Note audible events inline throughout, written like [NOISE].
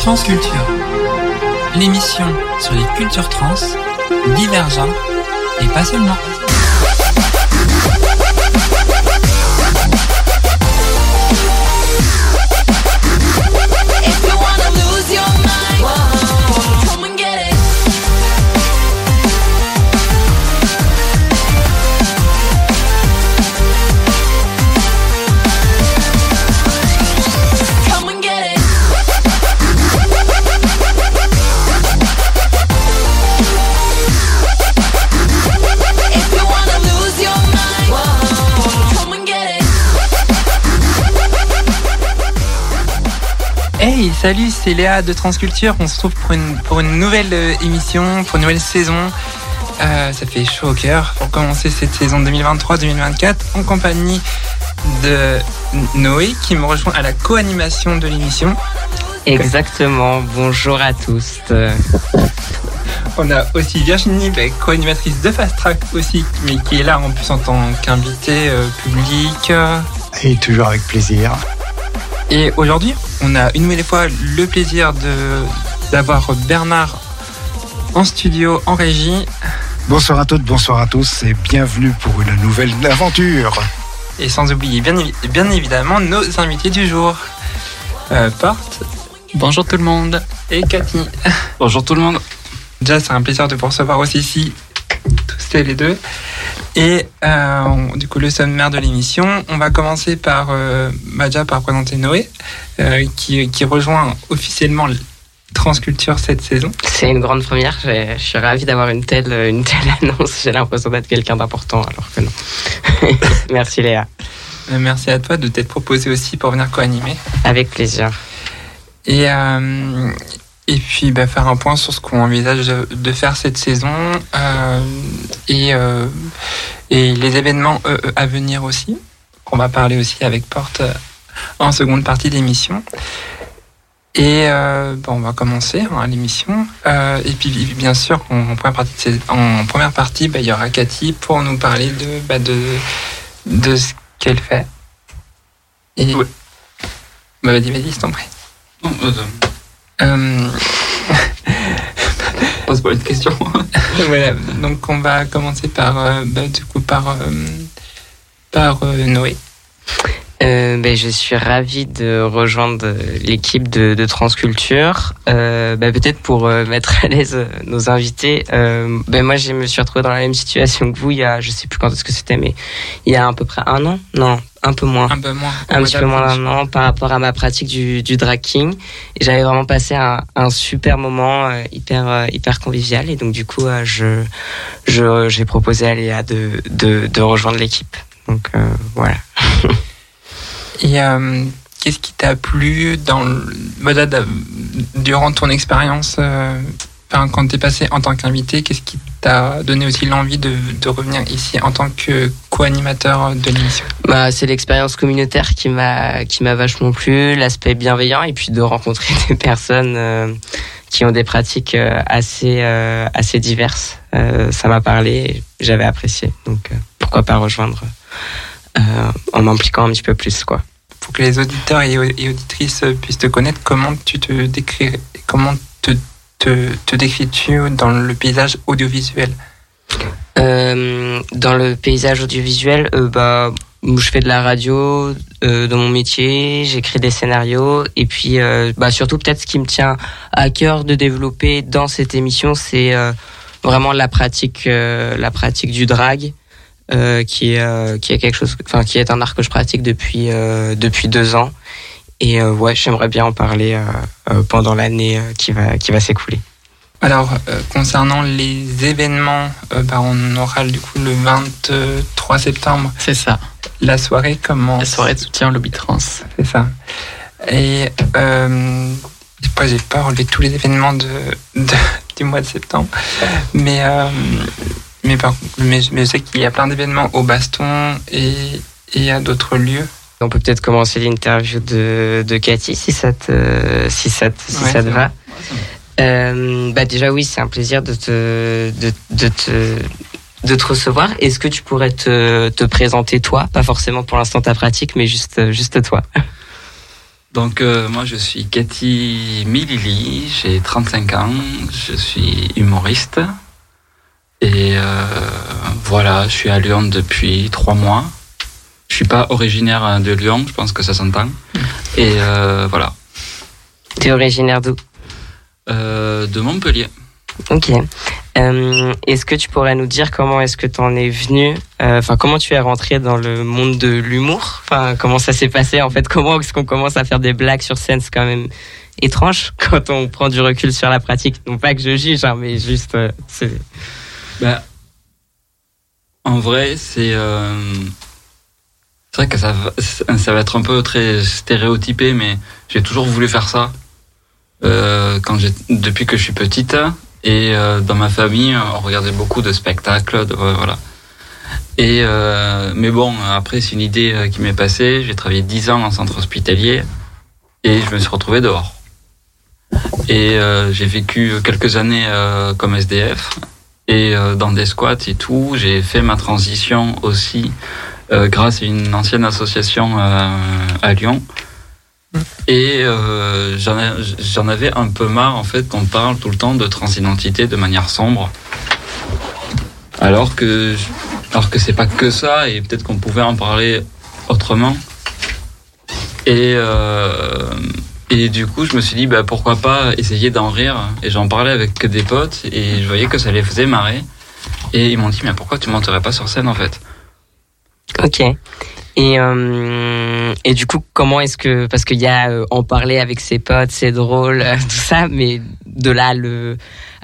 Transculture, l'émission sur les cultures trans, divergentes et pas seulement. Salut, c'est Léa de Transculture. On se retrouve pour une, pour une nouvelle euh, émission, pour une nouvelle saison. Euh, ça fait chaud au cœur pour commencer cette saison 2023-2024 en compagnie de Noé qui me rejoint à la co-animation de l'émission. Exactement, bonjour à tous. On a aussi Virginie, la co-animatrice de Fast Track aussi, mais qui est là en plus en tant qu'invitée euh, publique. Et toujours avec plaisir. Et aujourd'hui, on a une nouvelle fois le plaisir de d'avoir Bernard en studio, en régie. Bonsoir à toutes, bonsoir à tous et bienvenue pour une nouvelle aventure. Et sans oublier bien, évi- bien évidemment nos invités du jour. Euh, Porte. Bonjour tout le monde. Et Cathy. Bonjour tout le monde. Déjà, c'est un plaisir de vous recevoir aussi ici, tous les deux. Et euh, on- du coup, le sommaire de l'émission, on va commencer par, euh, bah, déjà par présenter Noé, euh, qui, qui rejoint officiellement le Transculture cette saison. C'est une grande première, je suis ravi d'avoir une telle, une telle [LAUGHS] annonce. J'ai l'impression d'être quelqu'un d'important alors que non. [LAUGHS] Merci Léa, Euh, Merci à toi de t'être proposé aussi pour venir co-animer. avec plaisir. Et, euh, et puis bah, faire un point sur ce qu'on envisage de, faire cette saison euh, et, euh, et les événements euh, à venir aussi. On va parler aussi avec Porte euh, en seconde partie d'émission. Et euh, bon, on va commencer hein, l'émission. Euh, et puis bien sûr, en, en première partie, de ces- en première partie bah, il y aura Cathy pour nous parler de, bah, de, de ce qu'elle fait. Et... Ouais. Bah, vas-y, vas-y, je t'en prie. Non, euh, [LAUGHS] pose pas une question. [LAUGHS] voilà, donc on va commencer par, euh, bah, du coup, par, euh, par euh, Noé. Euh, ben, je suis ravi de rejoindre l'équipe de, de Transculture. Euh, ben, Peut-être pour euh, mettre à l'aise nos invités. Ben, moi, je me suis retrouvé dans la même situation que vous il y a, je sais plus quand est-ce que c'était, mais il y a à peu près un an? Non, un peu moins. Un peu moins. un petit peu moins d'un an par rapport à ma pratique du, du drag king. Et j'avais vraiment passé un, un super moment euh, hyper euh, hyper convivial. Et donc du coup, euh, je je j'ai proposé à Léa de de, de rejoindre l'équipe. Donc euh, voilà. [LAUGHS] Et euh, qu'est-ce qui t'a plu dans le, bah, durant ton expérience euh, quand t'es passé en tant qu'invité Qu'est-ce qui t'a donné aussi l'envie de, revenir ici en tant que co-animateur de l'émission? Bah, c'est l'expérience communautaire qui m'a qui m'a vachement plu, l'aspect bienveillant et puis de rencontrer [LAUGHS] des personnes euh, qui ont des pratiques assez assez diverses. Ça m'a parlé, j'avais apprécié. Donc pourquoi pas rejoindre en m'impliquant un petit peu plus quoi. Pour que les auditeurs et, auditrices puissent te connaître, comment tu te décris, comment te, te, te décris-tu dans le paysage audiovisuel? Euh, dans le paysage audiovisuel, euh, bah, je fais de la radio euh, dans mon métier, j'écris des scénarios et puis bah, surtout peut-être ce qui me tient à cœur de développer dans cette émission, c'est vraiment la pratique, la pratique du drag. Euh, qui est euh, qui est quelque chose, enfin qui est un art que je pratique depuis euh, depuis deux ans et euh, ouais j'aimerais bien en parler pendant l'année qui va qui va s'écouler. Alors, euh, concernant les événements, euh, bah, on aura du coup le 23 septembre C'est ça. la soirée. Comment La soirée de soutien au lobby trans. C'est ça. Et euh, après, j'ai pas relevé tous les événements de, de- du mois de septembre, mais euh, mais, par, mais, mais je sais qu'il y a plein d'événements au Baston et, et à d'autres lieux. On peut peut-être commencer l'interview de, de Cathy si ça te, si ça te, si Ouais, ça te va. Euh, bah déjà oui, c'est un plaisir de te, de, de te, de te recevoir. Est-ce que tu pourrais te, te présenter toi, pas forcément pour l'instant ta pratique, mais juste, juste toi. [LAUGHS] Donc euh, moi je suis Cathy Milili, j'ai 35 ans, je suis humoriste et euh, voilà, je suis à Lyon depuis trois mois. Je suis pas originaire de Lyon, je pense que ça s'entend. Et euh, voilà, T'es originaire d'où? Euh, de Montpellier. Ok. Euh, est-ce que tu pourrais nous dire comment est-ce que tu en es venu euh, Enfin, comment tu es rentré dans le monde de l'humour? Enfin, comment ça s'est passé en fait? Comment est-ce qu'on commence à faire des blagues sur scène? C'est quand même étrange [LAUGHS] quand on prend du recul sur la pratique. Non pas que je juge, hein, mais juste. euh, c'est- Bah, en vrai, c'est euh, vrai que ça va, ça va être un peu très stéréotypé, mais j'ai toujours voulu faire ça euh, depuis que je suis petite. Et euh, dans ma famille, on regardait beaucoup de spectacles, voilà. Et euh, mais bon, après c'est une idée qui m'est passée. J'ai travaillé 10 ans en centre hospitalier et je me suis retrouvé dehors. Et j'ai vécu quelques années comme SDF et euh, dans des squats et tout. J'ai fait ma transition aussi euh, grâce à une ancienne association euh, à Lyon. Et euh, j'en ai- j'en avais un peu marre en fait qu'on parle tout le temps de transidentité de manière sombre. Alors que alors que c'est pas que ça et peut-être qu'on pouvait en parler autrement. Et euh, et du coup, je me suis dit, bah, pourquoi pas essayer d'en rire. Et j'en parlais avec des potes et je voyais que ça les faisait marrer. Et ils m'ont dit, mais pourquoi tu monterais pas sur scène en fait? Ok. Et, euh, et du coup, comment est-ce que. Parce qu'il y a euh, en parler avec ses potes, c'est drôle, [LAUGHS] tout ça, mais de là le,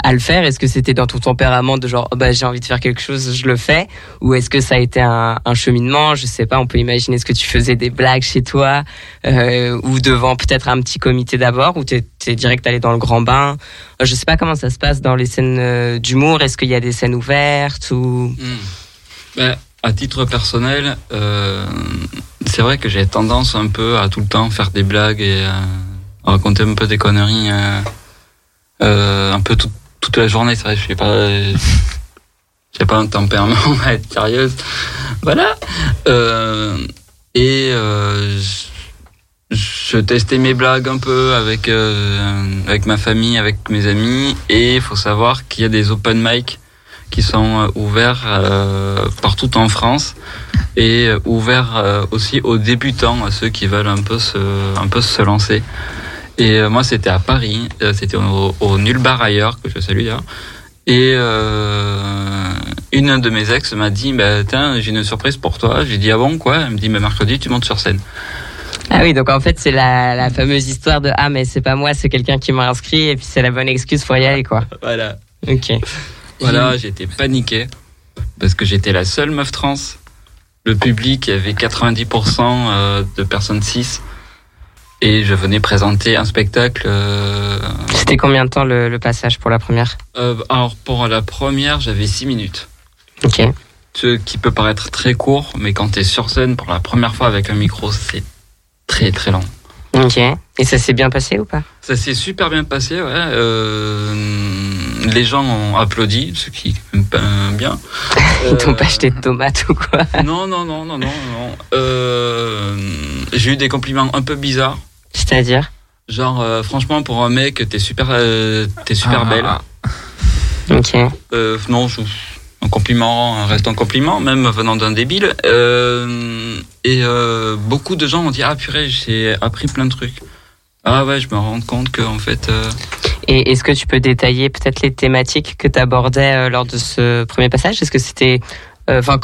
à le faire, est-ce que c'était dans ton tempérament de genre, oh bah, j'ai envie de faire quelque chose, je le fais? Ou est-ce que ça a été un, cheminement? Je sais pas, on peut imaginer, est-ce que tu faisais des blagues chez toi euh, Ou devant peut-être un petit comité d'abord Ou t'es es direct allé dans le grand bain? Je sais pas comment ça se passe dans les scènes euh, d'humour. Est-ce qu'il y a des scènes ouvertes ou... Ben, à titre personnel, euh, c'est vrai que j'ai tendance un peu à tout le temps faire des blagues et euh, raconter un peu des conneries euh, un peu tout- toute la journée. C'est vrai, je suis pas, [LAUGHS] j'ai pas un tempérament à être sérieuse. Voilà. Euh, et euh, je, testais mes blagues un peu avec euh, avec ma famille, avec mes amis. Et il faut savoir qu'il y a des open mic qui sont ouverts partout en France et ouverts aussi aux débutants, à ceux qui veulent un peu se, un peu se lancer. Et euh, moi, c'était à Paris, euh, c'était au, au Nulle Bar ailleurs, que je salue d'ailleurs. Et euh, une de mes ex m'a dit, bah, tiens, j'ai une surprise pour toi. J'ai dit, ah bon, quoi? Elle me dit, bah, mercredi, tu montes sur scène. Ah oui, donc en fait, c'est la, la fameuse histoire de Ah, mais c'est pas moi, c'est quelqu'un qui m'a inscrit, et puis c'est la bonne excuse pour y aller, quoi. Voilà. Ok. Voilà, j'étais paniqué parce que j'étais la seule meuf trans. Le public, avait 90% euh, de personnes cis. Et je venais présenter un spectacle. euh, C'était combien de temps le, le passage pour la première euh, alors, pour la première, j'avais 6 minutes. Ok. Ce qui peut paraître très court, mais quand tu es sur scène pour la première fois avec un micro, c'est très très long. Ok. Et ça s'est bien passé ou pas? Ça s'est super bien passé, ouais. Euh, les gens ont applaudi, ce qui est bien. Ils [LAUGHS] t'ont Euh, pas acheté de tomates ou quoi? Non, non, non, non, non, non. Euh, j'ai eu des compliments un peu bizarres. C'est-à-dire? Genre, franchement, pour un mec, t'es super, t'es super Ah. belle. Ok. Non, je- un compliment reste un compliment, même venant d'un débile. Euh, et euh, beaucoup de gens ont dit Ah, purée, j'ai appris plein de trucs. Ah ouais, je me rends compte que en fait. euh, Et est-ce que tu peux détailler peut-être les thématiques que tu abordais lors de ce premier passage? Est-ce que c'était. Enfin,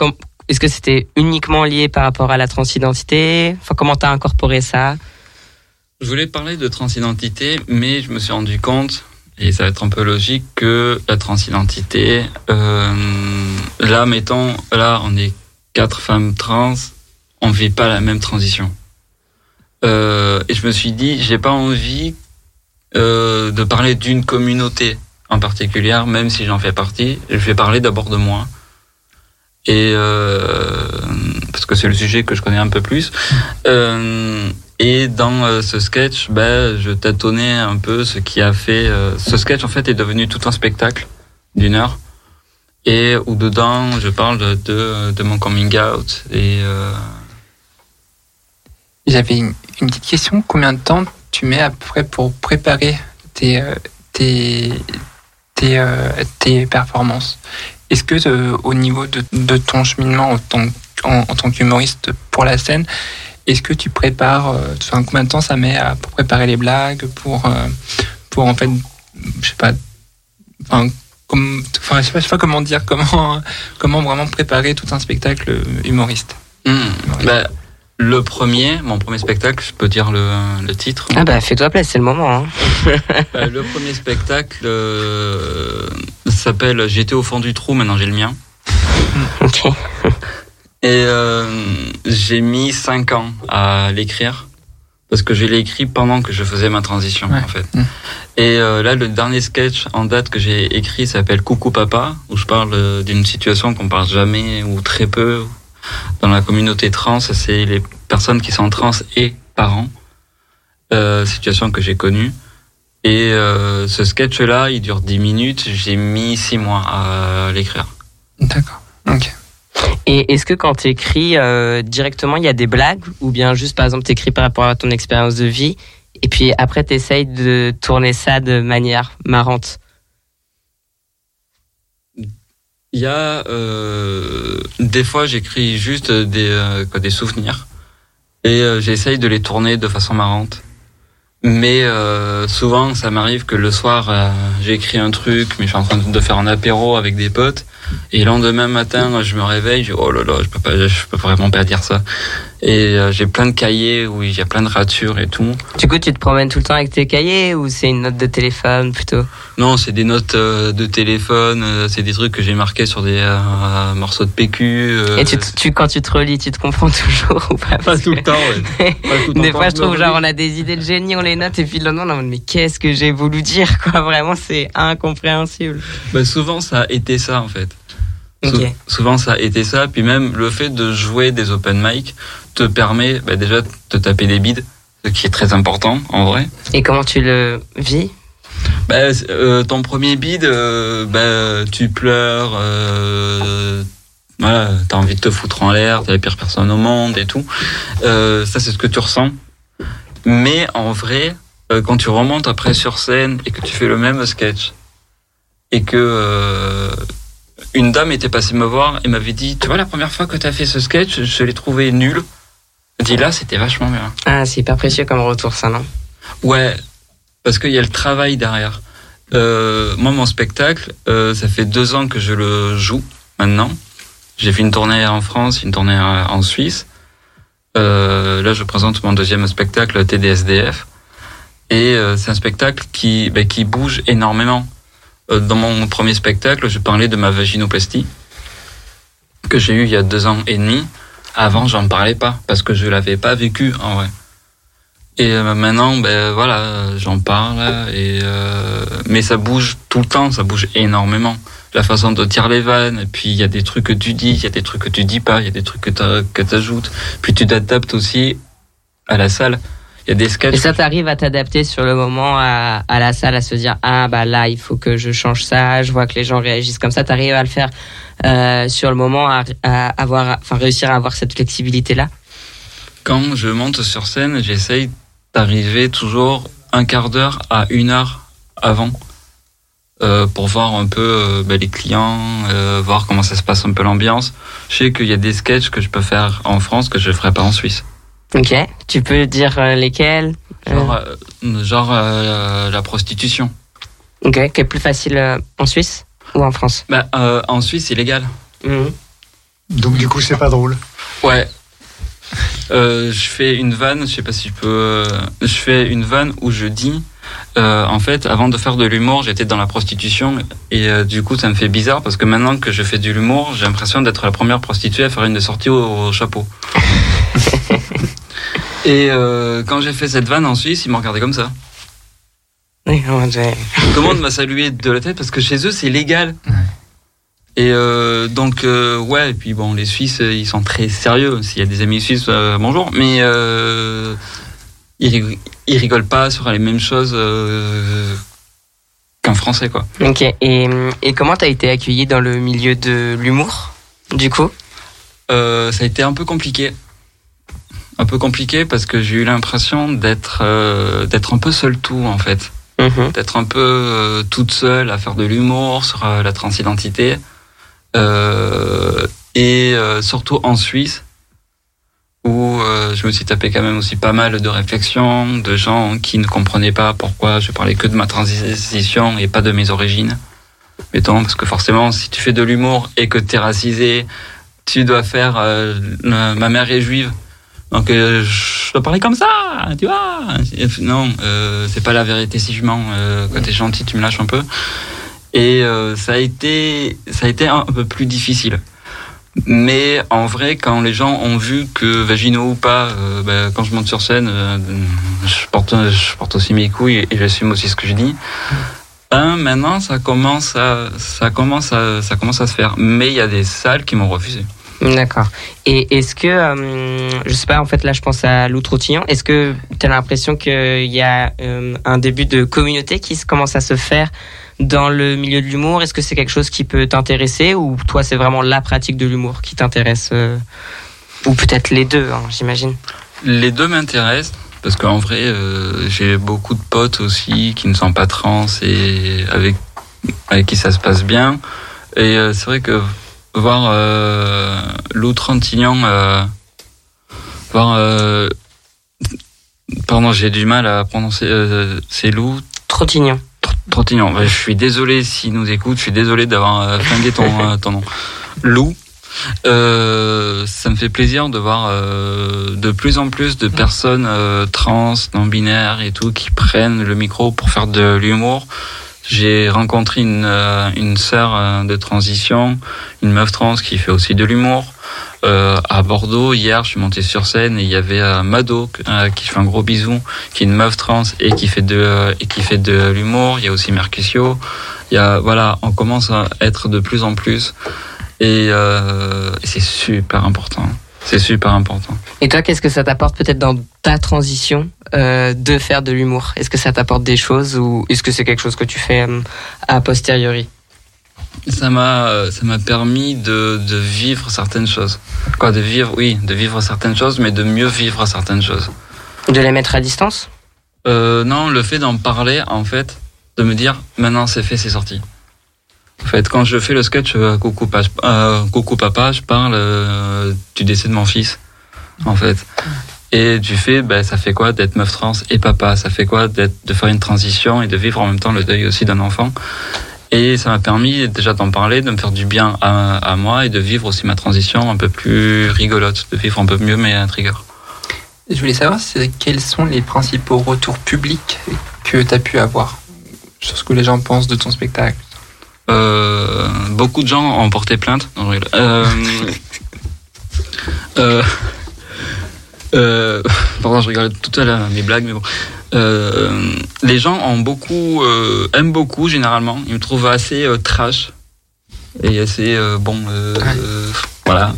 est-ce que c'était uniquement lié par rapport à la transidentité? Enfin, comment t'as incorporé ça? Je voulais parler de transidentité, mais je me suis rendu compte, et ça va être un peu logique, que la transidentité, euh, là, mettons, là, on est quatre femmes trans, on vit pas la même transition. Euh, et je me suis dit, j'ai pas envie euh, de parler d'une communauté en particulier, même si j'en fais partie. Je vais parler d'abord de moi. Et parce que c'est le sujet que je connais un peu plus. Et dans euh, ce sketch, ben, je tâtonnais un peu ce qui a fait. euh, ce sketch, en fait, est devenu tout un spectacle d'une heure. Et où dedans, je parle de, de, mon coming out. Et, euh, J'avais une, petite question. Combien de temps tu mets à peu près pour préparer tes, tes, tes, tes performances? Est-ce que au niveau de, de ton cheminement en tant, en tant qu'humoriste pour la scène, est-ce que tu prépares, euh, enfin, combien de temps ça met à, pour préparer les blagues, pour, euh, pour en fait, je sais pas, enfin, comme, enfin, je sais pas, je sais pas comment dire, [LAUGHS] comment, comment vraiment préparer tout un spectacle humoriste. Hmm. Bah, le premier, mon premier spectacle, je peux dire le, le titre. Ah bah fais-toi place, c'est le moment. Hein. [LAUGHS] Bah, le premier spectacle euh, s'appelle J'étais au fond du trou, maintenant j'ai le mien. Ok. [LAUGHS] Et euh, j'ai mis 5 ans à l'écrire. Parce que je l'ai écrit pendant que je faisais ma transition, Ouais. en fait. Mm. Et euh, là, le dernier sketch en date que j'ai écrit s'appelle Coucou Papa, où je parle euh, d'une situation qu'on parle jamais ou très peu dans la communauté trans. C'est les personnes qui sont trans et parents. Euh, situation que j'ai connue. Et euh, ce sketch-là, il dure 10 minutes. J'ai mis 6 mois à l'écrire. D'accord. Ok. Et est-ce que quand tu écris directement, il y a des blagues ou bien juste par exemple tu écris par rapport à ton expérience de vie et puis après tu essayes de tourner ça de manière marrante? Il y a euh, des fois j'écris juste des euh, des souvenirs et euh, j'essaye de les tourner de façon marrante. Mais euh, souvent ça m'arrive que le soir euh, j'ai écrit un truc mais je suis en train de faire un apéro avec des potes et le lendemain matin je me réveille je dis oh là là je peux pas je peux vraiment pas dire ça et euh, j'ai plein de cahiers où il y a plein de ratures et tout. Du coup, tu te promènes tout le temps avec tes cahiers ou c'est une note de téléphone plutôt? Non, c'est des notes euh, de téléphone, euh, c'est des trucs que j'ai marqués sur des euh, morceaux de PQ. euh, Et tu, quand tu te relis, tu te comprends [LAUGHS] toujours ou pas? Tout le temps, ouais. Tout Des fois, je trouve genre on a des idées de génie, on les note et puis le lendemain on mode, mais qu'est-ce que j'ai voulu dire quoi? Vraiment, c'est incompréhensible. Bah, souvent, ça a été ça, en fait. Sou- souvent, ça a été ça. Puis même, le fait de jouer des open mic te permet bah, déjà de te taper des bides, ce qui est très important, en vrai. Et comment tu le vis? Bah, euh, ton premier bide, euh, bah, tu pleures, euh, voilà, t'as envie de te foutre en l'air, t'es la pire personne au monde et tout. Euh, ça, c'est ce que tu ressens. Mais en vrai, quand tu remontes après sur scène et que tu fais le même sketch et que euh, une dame était passée me voir et m'avait dit, tu vois, la première fois que t'as fait ce sketch, je l'ai trouvé nul. Dit là, c'était vachement bien. Ah, c'est hyper précieux comme retour ça, non? Ouais, parce qu'il y a le travail derrière. Euh, moi, mon spectacle, euh, ça fait deux ans que je le joue maintenant. J'ai fait une tournée en France, une tournée en Suisse. Euh, là, je présente mon deuxième spectacle, TDSDF. Et c'est un spectacle qui, ben, qui bouge énormément. Euh, dans mon premier spectacle, je parlais de ma vaginoplastie que j'ai eue il y a deux ans et demi. Avant, j'en parlais pas parce que je l'avais pas vécu en vrai. Et euh, maintenant, ben voilà, j'en parle. Et euh, mais ça bouge tout le temps, ça bouge énormément. La façon de tirer les vannes, puis il y a des trucs que tu dis, il y a des trucs que tu dis pas, il y a des trucs que tu que t'ajoutes. Puis tu t'adaptes aussi à la salle. Il y a des sketchs. Et ça t'arrive à t'adapter sur le moment à, à la salle, à se dire ah bah là il faut que je change ça, je vois que les gens réagissent comme ça. T'arrives à le faire euh, sur le moment, à, à avoir, enfin réussir à avoir cette flexibilité là. Quand je monte sur scène, j'essaye d'arriver toujours un quart d'heure à une heure avant euh, pour voir un peu euh, ben, les clients, euh, voir comment ça se passe un peu l'ambiance. Je sais qu'il y a des sketchs que je peux faire en France que je ne ferai pas en Suisse. Ok. Tu peux dire euh, lesquels Euh, Genre, euh, genre euh, la prostitution. Ok. Qui est plus facile euh, en Suisse ou en France? Bah, euh, en Suisse, c'est légal. Mhm. Donc du coup, c'est pas drôle. Ouais. Euh, je fais une vanne, je sais pas si je peux. je fais une vanne où je dis, euh, en fait, avant de faire de l'humour, j'étais dans la prostitution et euh, du coup, ça me fait bizarre parce que maintenant que je fais de l'humour, j'ai l'impression d'être la première prostituée à faire une sortie au, au chapeau. [LAUGHS] et euh, quand j'ai fait cette vanne en Suisse, ils m'ont regardé comme ça. Tout le monde m'a salué de la tête parce que chez eux, c'est légal. Et euh, donc, euh, ouais, et puis bon, les Suisses, ils sont très sérieux. S'il y a des amis suisses, bonjour. Mais ils, ils rigolent pas sur les mêmes choses qu'un Français, quoi. Ok. Et, et comment t'as été accueilli dans le milieu de l'humour Du coup? Ça a été un peu compliqué. Un peu compliqué parce que j'ai eu l'impression d'être euh, d'être un peu seul tout en fait, Mhm. d'être un peu euh, toute seule à faire de l'humour sur euh, la transidentité et surtout en Suisse où je me suis tapé quand même aussi pas mal de réflexions de gens qui ne comprenaient pas pourquoi je parlais que de ma transition et pas de mes origines. Mettons, parce que forcément, si tu fais de l'humour et que tu es racisé, tu dois faire ma mère est juive. Donc euh, je dois parler comme ça, tu vois. Non, euh, c'est pas la vérité si je mens. Euh, quand t'es gentil, tu me lâches un peu. Et euh, ça a été, ça a été un peu plus difficile. Mais en vrai, quand les gens ont vu que vaginaux ou pas, euh, bah, quand je monte sur scène, je, porte, je porte aussi mes couilles et j'assume aussi ce que je dis. Ben, maintenant, ça commence à, ça commence à, ça commence à se faire. Mais il y a des salles qui m'ont refusé. D'accord. Et est-ce que, euh, je sais pas, en fait, là, je pense à l'Outre-Otillon. Est-ce que tu as l'impression qu'il y a euh, un début de communauté qui commence à se faire dans le milieu de l'humour? Est-ce que c'est quelque chose qui peut t'intéresser ou toi, c'est vraiment la pratique de l'humour qui t'intéresse euh, Ou peut-être les deux, hein, j'imagine? Les deux m'intéressent parce qu'en vrai, euh, j'ai beaucoup de potes aussi qui ne sont pas trans et avec avec qui ça se passe bien. Et c'est vrai que voir euh, Lou Trantignan, euh, voir euh, pardon, j'ai du mal à prononcer. Euh, c'est Lou Trottignon. Trottignan. Ouais, je suis désolé s'il nous écoute. Je suis désolé d'avoir euh, flingué ton, [LAUGHS] euh, ton nom. Lou. Euh, ça me fait plaisir de voir euh, de plus en plus de personnes euh, trans, non binaires et tout qui prennent le micro pour faire de l'humour. J'ai rencontré une euh, une sœur euh, de transition, une meuf trans qui fait aussi de l'humour. Euh, à Bordeaux hier, je suis monté sur scène et il y avait euh, Mado euh, qui fait un gros bisou, qui est une meuf trans et qui fait de euh, et qui fait de l'humour. Il y a aussi Mercutio. Il y a voilà, on commence à être de plus en plus et, et c'est super important. C'est super important. Et toi, qu'est-ce que ça t'apporte peut-être dans ta transition? Euh, de faire de l'humour Est-ce que ça t'apporte des choses ou est-ce que c'est quelque chose que tu fais euh, a posteriori? Ça m'a euh, ça m'a permis de, de vivre certaines choses. Quoi, de vivre, oui, de vivre certaines choses, mais de mieux vivre certaines choses. De les mettre à distance? Euh, non, le fait d'en parler, en fait, de me dire maintenant c'est fait, c'est sorti. En fait, quand je fais le sketch euh, Coucou, Pa- euh, Coucou Papa, je parle euh, du décès de mon fils, en fait. Et du fait, ben, ça fait quoi d'être meuf trans et papa? Ça fait quoi d'être, de faire une transition et de vivre en même temps le deuil aussi d'un enfant? Et ça m'a permis déjà d'en parler, de me faire du bien à, à moi et de vivre aussi ma transition un peu plus rigolote, de vivre un peu mieux mes triggers. Je voulais savoir quels sont les principaux retours publics que tu as pu avoir sur ce que les gens pensent de ton spectacle? Euh, beaucoup de gens ont porté plainte. Non. Euh, [LAUGHS] euh, euh, [LAUGHS] pardon, je rigole tout à l'heure mes blagues, mais bon. Euh, les gens ont beaucoup, euh, aiment beaucoup généralement. Ils me trouvent assez euh, trash et assez euh, bon. voilà.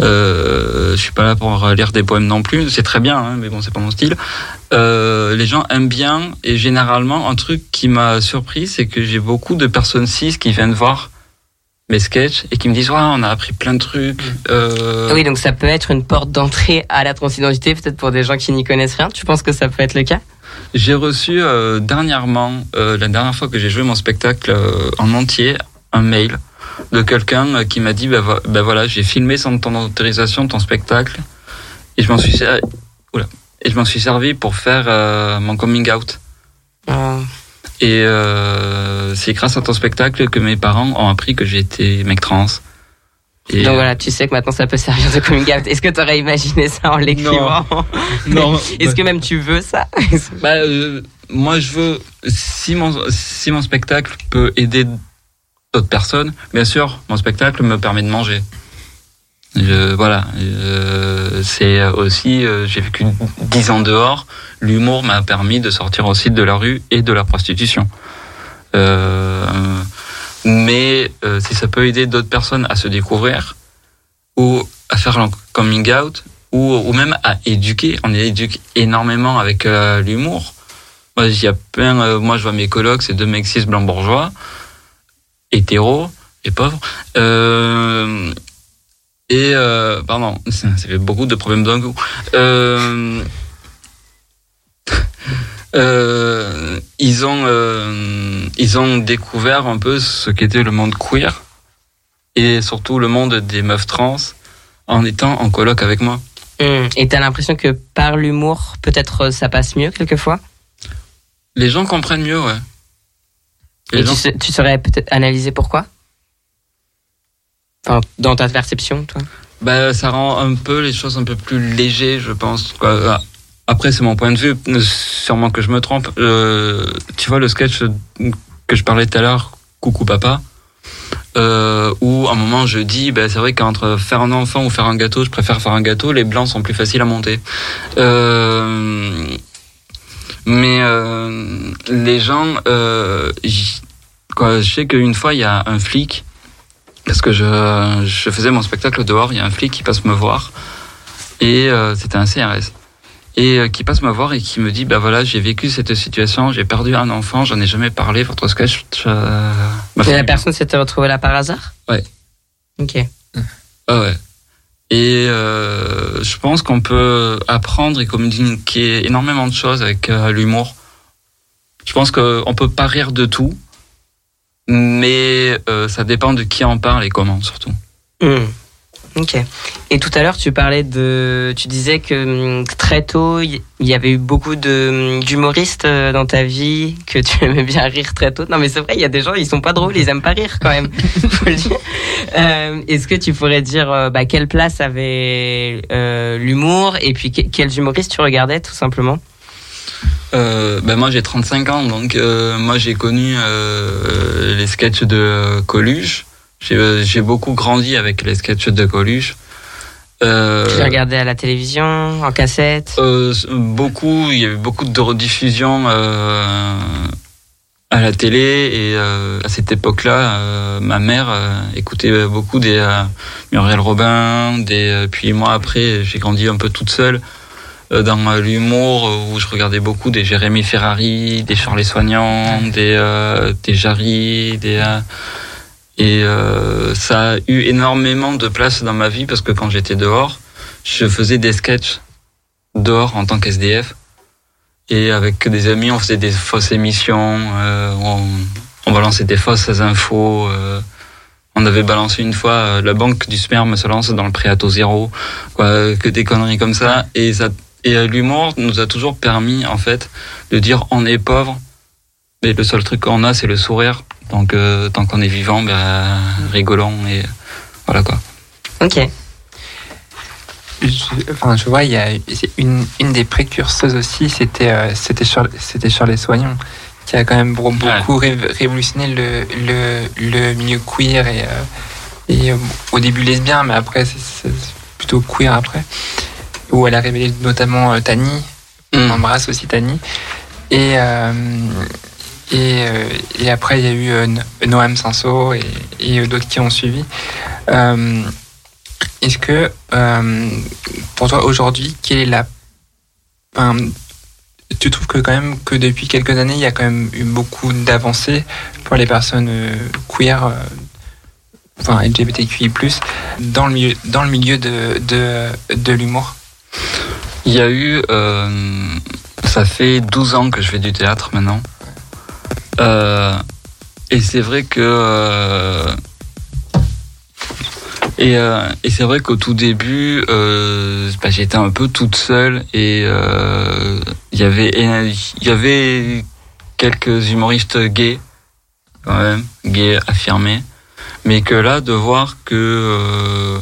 Euh, je suis pas là pour lire des poèmes non plus. C'est très bien, hein, mais bon, c'est pas mon style. Euh, les gens aiment bien et généralement un truc qui m'a surpris c'est que j'ai beaucoup de personnes cis qui viennent voir mes sketchs et qui me disent ouais on a appris plein de trucs euh, Oui, donc ça peut être une porte d'entrée à la transidentité, peut-être pour des gens qui n'y connaissent rien. Tu penses que ça peut être le cas? J'ai reçu euh, dernièrement euh, la dernière fois que j'ai joué mon spectacle euh, en entier un mail de quelqu'un euh, qui m'a dit bah, bah voilà j'ai filmé sans ton autorisation ton spectacle et je m'en suis ser- Oula. et je m'en suis servi pour faire euh, mon coming out Euh, Et euh, c'est grâce à ton spectacle que mes parents ont appris que j'étais mec trans. Et Donc voilà, tu sais que maintenant ça peut servir de coming out. Est-ce que tu aurais imaginé ça en l'écrivant [LAUGHS] non. Est-ce que même tu veux ça [LAUGHS] Bah, euh, moi, je veux si mon si mon spectacle peut aider d'autres personnes, bien sûr, mon spectacle me permet de manger. Je, voilà, euh, c'est aussi euh, j'ai vécu dix ans dehors. L'humour m'a permis de sortir aussi de la rue et de la prostitution. Euh, mais euh, si ça peut aider d'autres personnes à se découvrir ou à faire leur coming out ou, ou même à éduquer, on éduque énormément avec euh, l'humour. Moi, il y a plein. euh, moi, je vois mes colocs, c'est deux mecs cis blancs bourgeois, hétéros et pauvres. Euh, Et euh, pardon, ça [LAUGHS] ça fait beaucoup de problèmes d'un coup. Euh, [LAUGHS] euh, ils ont euh, ils ont découvert un peu ce qu'était le monde queer et surtout le monde des meufs trans en étant en coloc avec moi. Hum, Et t'as l'impression que par l'humour, peut-être euh, ça passe mieux quelquefois? Les gens comprennent mieux, ouais. Les Et gens- tu, tu saurais peut-être analyser pourquoi? Dans ta perception, toi Bah, ça rend un peu les choses un peu plus légers, je pense. Après, c'est mon point de vue. Sûrement que je me trompe. Euh, tu vois le sketch que je parlais tout à l'heure, Coucou Papa, euh, où à un moment je dis, bah, c'est vrai qu'entre faire un enfant ou faire un gâteau, je préfère faire un gâteau. Les blancs sont plus faciles à monter. Euh, mais euh, les gens, euh, je sais qu'une fois il y a un flic parce que je, je faisais mon spectacle dehors, il y a un flic qui passe me voir, et euh, c'était un CRS, et euh, qui passe me voir et qui me dit, bah voilà, j'ai vécu cette situation, j'ai perdu un enfant, j'en ai jamais parlé, votre sketch euh, Et la personne s'était retrouvée là par hasard? Ouais. Ok. Ah ouais. Et euh, je pense qu'on peut apprendre et communiquer énormément de choses avec l'humour. Je pense qu'on peut pas rire de tout, mais euh, ça dépend de qui en parle et comment surtout. Hmm. Ok. Et tout à l'heure, tu parlais de, tu disais que hum, très tôt, il y avait eu beaucoup de hum, d'humoristes euh, dans ta vie, que tu aimais bien rire très tôt. Non, mais c'est vrai, il y a des gens, ils sont pas drôles, ils aiment pas rire quand même. [LAUGHS] Faut le dire. Euh, Est-ce que tu pourrais dire euh, bah, quelle place avait euh, l'humour et puis que- quels humoristes tu regardais tout simplement? Euh, ben moi j'ai 35 ans, donc euh, moi j'ai connu euh, les sketchs de Coluche. J'ai beaucoup grandi avec les sketchs de Coluche. Euh, Tu les regardais à la télévision, en cassette? beaucoup, il y avait beaucoup de rediffusions à la télé et à cette époque-là, ma mère écoutait beaucoup des Muriel Robin, des puis moi après j'ai grandi un peu toute seule dans euh, l'humour euh, où je regardais beaucoup des Jérémy Ferrari, des Charles Soignant, des euh, des Jarry, des euh, et euh, ça a eu énormément de place dans ma vie parce que quand j'étais dehors, je faisais des sketchs dehors en tant qu'SDF. Et avec des amis, on faisait des fausses émissions, euh, on, on balançait des fausses infos. euh, on avait balancé une fois euh, la banque du sperme se lance dans le préato zéro, quoi, que des conneries comme ça. Et, ça, et euh, l'humour nous a toujours permis, en fait, de dire on est pauvre, mais le seul truc qu'on a, c'est le sourire. Donc, euh, tant qu'on est vivant, ben, rigolons et voilà quoi. Ok. Je, enfin, je vois, il y a une, une des précurseuses aussi, c'était euh, c'était Charles, c'était Charles Soignon, qui a quand même beaucoup ré- révolutionné le, le, le milieu queer et, euh, et euh, au début lesbien, mais après c'est c'est plutôt queer après, où elle a révélé notamment euh, Tani, on Mm. embrasse aussi Tani, et euh, et, euh, et après il y a eu No- Noam Sanso et, et d'autres qui ont suivi. Est-ce que, pour toi, aujourd'hui, quelle est la... enfin, tu trouves que quand même que depuis quelques années, il y a quand même eu beaucoup d'avancées pour les personnes queer, euh, enfin LGBTQI+, dans le milieu, dans le milieu de, de, de l'humour? Il y a eu, euh, ça fait 12 ans que je fais du théâtre maintenant. Euh, et c'est vrai que, euh, et, et c'est vrai qu'au tout début, bah, j'étais un peu toute seule et il y avait, il y avait quelques humoristes gays, quand même, gays affirmés, mais que là, de voir que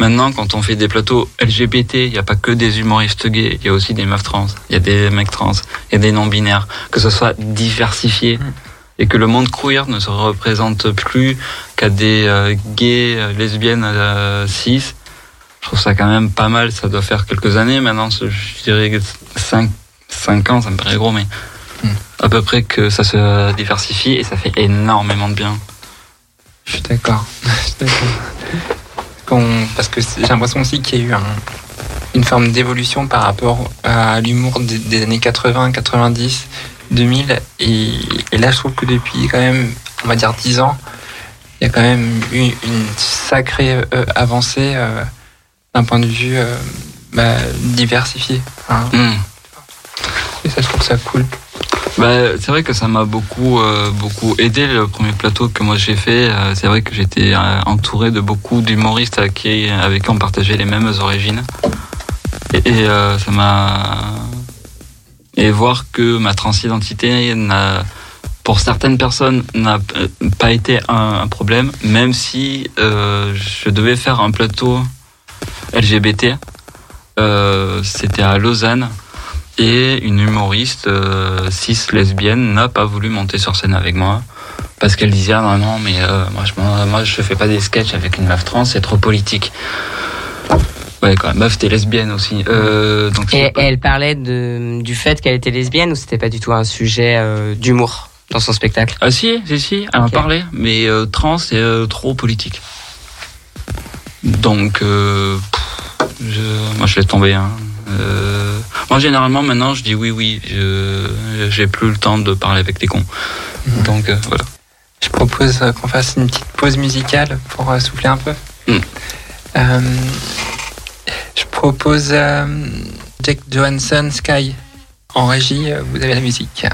Maintenant, quand on fait des plateaux LGBT, il n'y a pas que des humoristes gays, il y a aussi des meufs trans, il y a des mecs trans, il y a des non-binaires, que ce soit diversifié et que le monde queer ne se représente plus qu'à des euh, gays, euh, lesbiennes euh, cis. Je trouve ça quand même pas mal, ça doit faire quelques années maintenant, je dirais 5, 5 ans, ça me paraît gros, mais Mm. à peu près que ça se diversifie et ça fait énormément de bien. Je suis d'accord. [LAUGHS] Parce que j'ai l'impression aussi qu'il y a eu un- une forme d'évolution par rapport à l'humour des, des années 80, 90, 2000. Et, et là, je trouve que depuis quand même, on va dire 10 ans, il y a quand même eu une sacrée euh, avancée euh, d'un point de vue euh, bah, diversifié. Enfin, Hmm. et ça, je trouve ça cool. Bah, c'est vrai que ça m'a beaucoup, euh, beaucoup aidé le premier plateau que moi j'ai fait. Euh, c'est vrai que j'étais euh, entouré de beaucoup d'humoristes avec qui, on partageait les mêmes origines. Et, euh, ça m'a. Et voir que ma transidentité n'a, pour certaines personnes, n'a pas été un, problème, même si je devais faire un plateau LGBT. C'était à Lausanne et une humoriste euh, cis lesbienne n'a pas voulu monter sur scène avec moi. Parce qu'elle disait ah non non mais euh, moi je moi je fais pas des sketchs avec une meuf trans c'est trop politique. Ouais quand même. Meuf t'es lesbienne aussi. Euh, donc Et, pas- elle parlait de, du fait qu'elle était lesbienne ou c'était pas du tout un sujet euh, d'humour dans son spectacle? Ah si si si elle en parlait. Mais euh, trans c'est trop politique. Donc pff, je, moi je laisse tomber hein. Euh, moi généralement maintenant je dis oui oui je j'ai plus le temps de parler avec des cons donc euh, voilà Je propose euh, qu'on fasse une petite pause musicale pour euh, souffler un peu. Mm. Euh, je propose euh, Jack Johansson Sky. En régie, euh, vous avez la musique.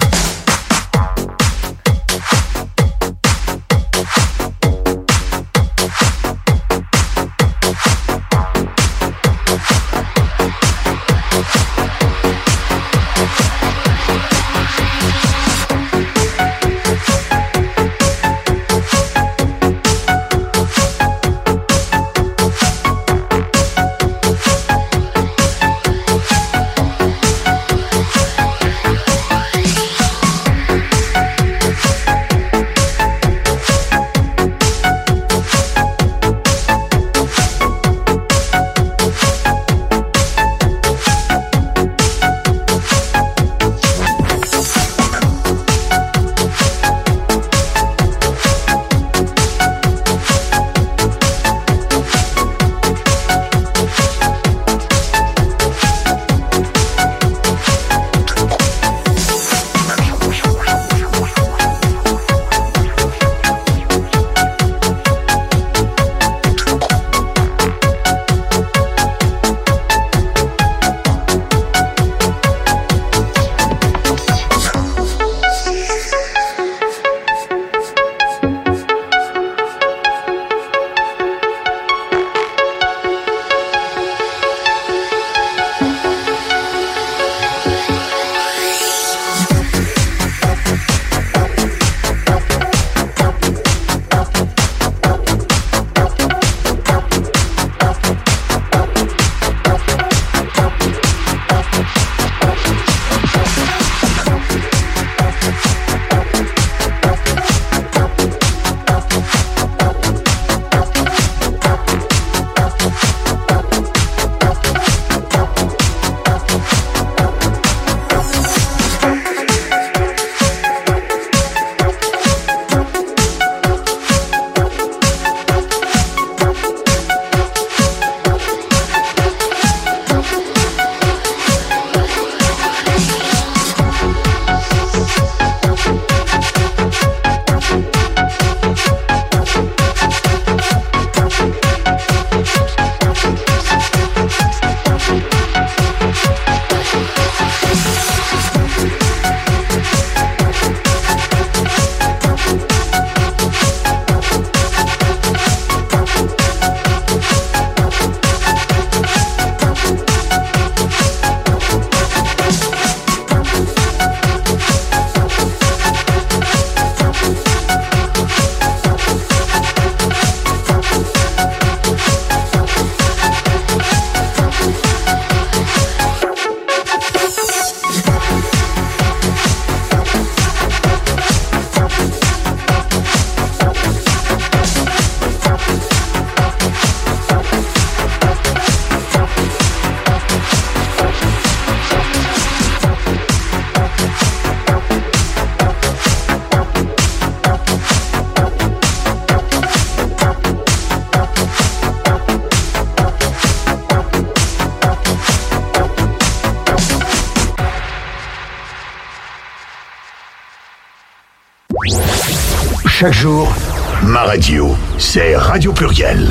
Chaque jour, Ma radio, c'est Radio Pluriel.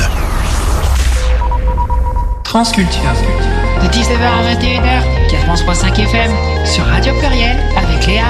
Transculture. De 19h à 21h, 4.5 FM, sur Radio Pluriel, avec Léa.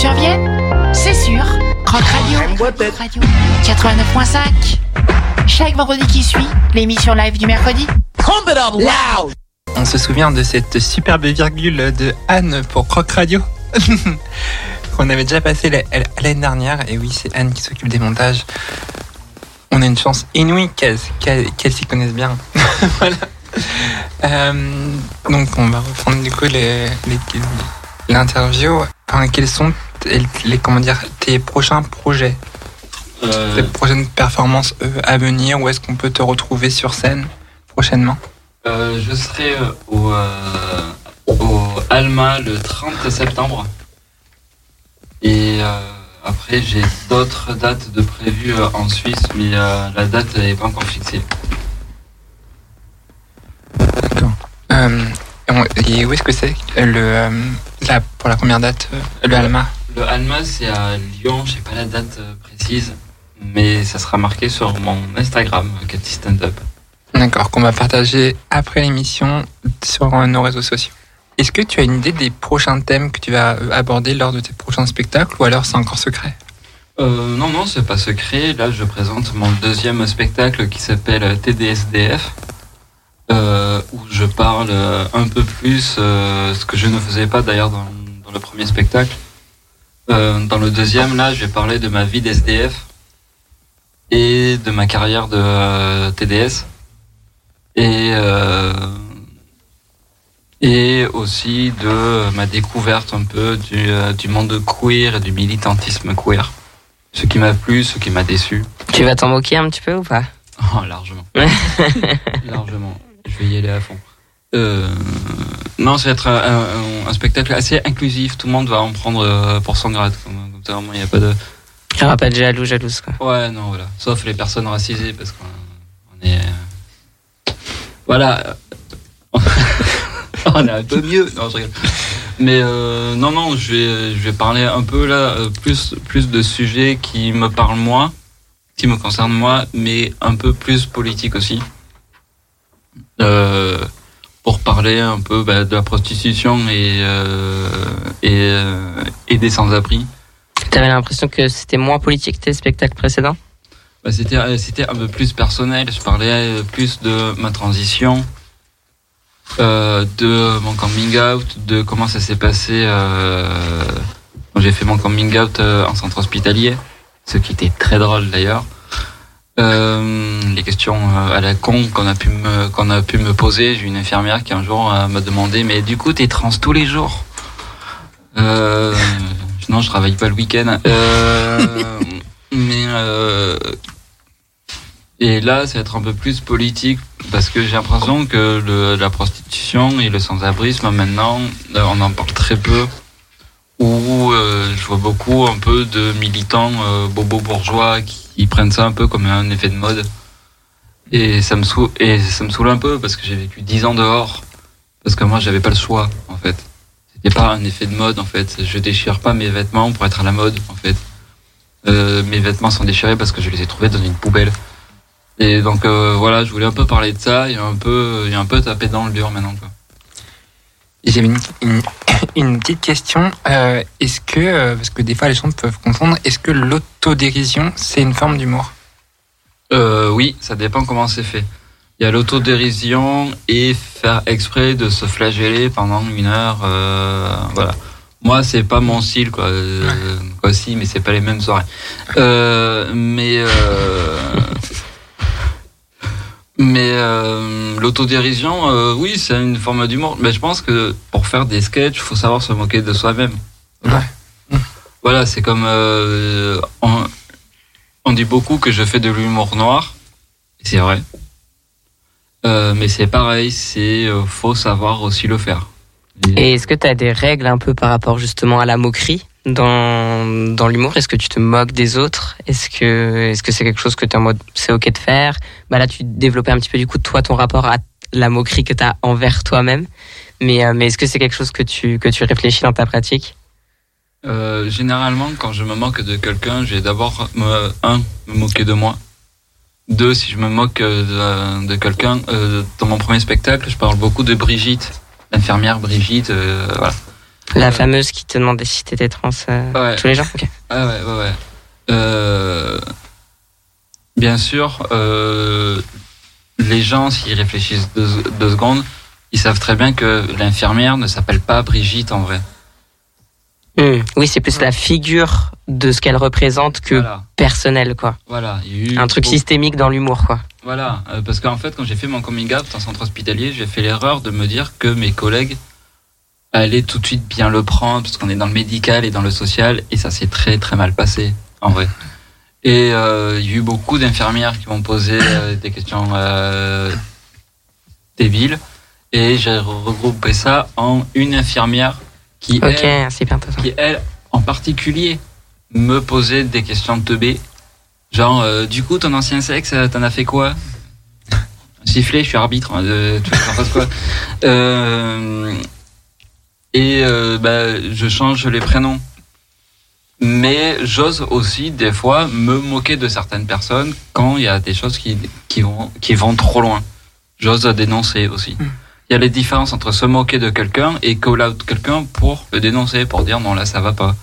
Rediff, sur Vienne, c'est sûr. Rock Radio, Rock Radio, 89.5. Chaque vendredi qui suit, l'émission live du mercredi. On se souvient de cette superbe virgule de Anne pour Croc Radio [LAUGHS] qu'on avait déjà passé la- l'année dernière. Et oui, c'est Anne qui s'occupe des montages. On a une chance inouïe qu'elle s'y connaisse bien. [LAUGHS] voilà. Euh, donc on va reprendre du coup les- les- l'interview. Enfin, quels sont les, comment dire, tes prochains projets, Euh, tes prochaines performances euh, à venir Où est-ce qu'on peut te retrouver sur scène prochainement? Euh, je serai au, au Alma le 30 septembre. Et après, j'ai d'autres dates de prévues en Suisse, mais la date n'est pas encore fixée. Euh, et où est-ce que c'est le la, pour la première date le Alma? Le Alma, c'est à Lyon, je sais pas la date euh, précise, mais ça sera marqué sur mon Instagram, Cathy Stand Up. D'accord, qu'on va partager après l'émission sur euh, nos réseaux sociaux. Est-ce que tu as une idée des prochains thèmes que tu vas euh, aborder lors de tes prochains spectacles ou alors c'est encore secret? Euh, non, non, c'est pas secret. Là, je présente mon deuxième spectacle qui s'appelle TDSDF, euh, où je parle un peu plus, euh, ce que je ne faisais pas d'ailleurs dans, dans le premier spectacle. Euh, dans le deuxième, là, je vais parler de ma vie d'SDF et de ma carrière de euh, TDS. Et, euh, et aussi de ma découverte un peu du, du monde queer et du militantisme queer. Ce qui m'a plu, ce qui m'a déçu. Tu vas t'en moquer un petit peu ou pas? Oh, largement. [LAUGHS] largement. Je vais y aller à fond. Euh, non, ça va être un, spectacle assez inclusif. Tout le monde va en prendre euh, pour son grade. Comme, comme ça, moins, il n'y a pas de. Je rappelle jaloux, jalouse quoi. Ouais, non, voilà. Sauf les personnes racisées, parce qu'on on est. euh, Voilà. [LAUGHS] on est un peu mieux. Non, je rigole. Mais euh, non, non, je vais, je vais parler un peu là, plus, plus de sujets qui me parlent moi, qui me concernent moi, mais un peu plus politique aussi. Euh, pour parler un peu bah, de la prostitution et, euh, et, euh, et des sans-abri. T'avais l'impression que c'était moins politique que tes spectacles précédents? Bah, c'était euh, c'était un peu plus personnel. Je parlais plus de ma transition, euh, de mon coming out, de comment ça s'est passé euh, quand j'ai fait mon coming out en centre hospitalier, ce qui était très drôle d'ailleurs. Euh, les questions euh, à la con qu'on a pu me qu'on a pu me poser. J'ai une infirmière qui un jour euh, m'a demandé mais du coup t'es trans tous les jours? Euh, Non, je travaille pas le week-end. Euh, [LAUGHS] mais et là, va être un peu plus politique parce que j'ai l'impression que le, la prostitution et le sans-abrisme maintenant, on en parle très peu. Ou euh, je vois beaucoup un peu de militants euh, bobo bourgeois qui prennent ça un peu comme un effet de mode. Et ça me saoule, et ça me saoule un peu parce que j'ai vécu dix ans dehors. Parce que moi, j'avais pas le choix, en fait. C'était pas un effet de mode, en fait. Je déchire pas mes vêtements pour être à la mode, en fait. Euh, mes vêtements sont déchirés parce que je les ai trouvés dans une poubelle. Et donc euh, voilà, je voulais un peu parler de ça et un peu, et un peu taper dans le dur maintenant. Quoi. J'avais une, une, [COUGHS] une petite question. Euh, est-ce que, euh, parce que des fois les gens peuvent confondre, est-ce que l'autodérision c'est une forme d'humour? Euh, oui, ça dépend comment c'est fait. Il y a l'autodérision et faire exprès de se flageller pendant une heure. euh, voilà. Moi, c'est pas mon style, quoi. Euh, quoi, si, mais c'est pas les mêmes soirées. Mais [LAUGHS] mais euh, l'autodérision, euh, oui, c'est une forme d'humour. Mais je pense que pour faire des sketchs, faut savoir se moquer de soi-même. Ouais. Voilà, c'est comme euh, on, on dit beaucoup que je fais de l'humour noir. C'est vrai. Mais c'est pareil, c'est faut savoir aussi le faire. Et est-ce que tu as des règles un peu par rapport justement à la moquerie dans, dans l'humour? Est-ce que tu te moques des autres? Est-ce que est-ce que c'est quelque chose que tu es en mode c'est ok de faire? Bah là, tu développais un petit peu du coup toi ton rapport à la moquerie que tu as envers toi-même. Mais, euh, mais est-ce que c'est quelque chose que tu, que tu réfléchis dans ta pratique? Euh, généralement, quand je me moque de quelqu'un, je vais d'abord, me- un, me moquer de moi. Deux, si je me moque euh, de, de quelqu'un, euh, dans mon premier spectacle, je parle beaucoup de Brigitte, l'infirmière Brigitte, euh, voilà. La Euh, fameuse qui te demandait si t'étais trans euh, Ouais. tous les jours Ok. Ah ouais, ouais, ouais. Euh, bien sûr, euh, les gens, s'ils réfléchissent deux, deux secondes, ils savent très bien que l'infirmière ne s'appelle pas Brigitte en vrai. Hmm. Oui, c'est plus la figure de ce qu'elle représente que Voilà, personnel, quoi. voilà. Il y a eu Un truc systémique dans l'humour, quoi. Voilà, euh, parce qu'en fait, quand j'ai fait mon coming out en centre hospitalier, j'ai fait l'erreur de me dire que mes collègues allaient tout de suite bien le prendre, parce qu'on est dans le médical et dans le social, et ça s'est très très mal passé, en vrai. Et euh, il y a eu beaucoup d'infirmières qui m'ont posé euh, des questions débiles, et j'ai regroupé ça en une infirmière qui, elle, c'est bien intéressant. qui elle, en particulier, me posait des questions de teubé. Genre, euh, du coup, ton ancien sexe, euh, t'en as fait quoi? Siffler, je suis arbitre, hein, euh, tu fasse quoi? [LAUGHS] Euh, Et euh, bah, je change les prénoms. Mais j'ose aussi, des fois, me moquer de certaines personnes quand il y a des choses qui, qui, vont, qui vont trop loin. J'ose dénoncer aussi. Il y a les différences entre se moquer de quelqu'un et call out quelqu'un pour le dénoncer, pour dire non, là, ça va pas.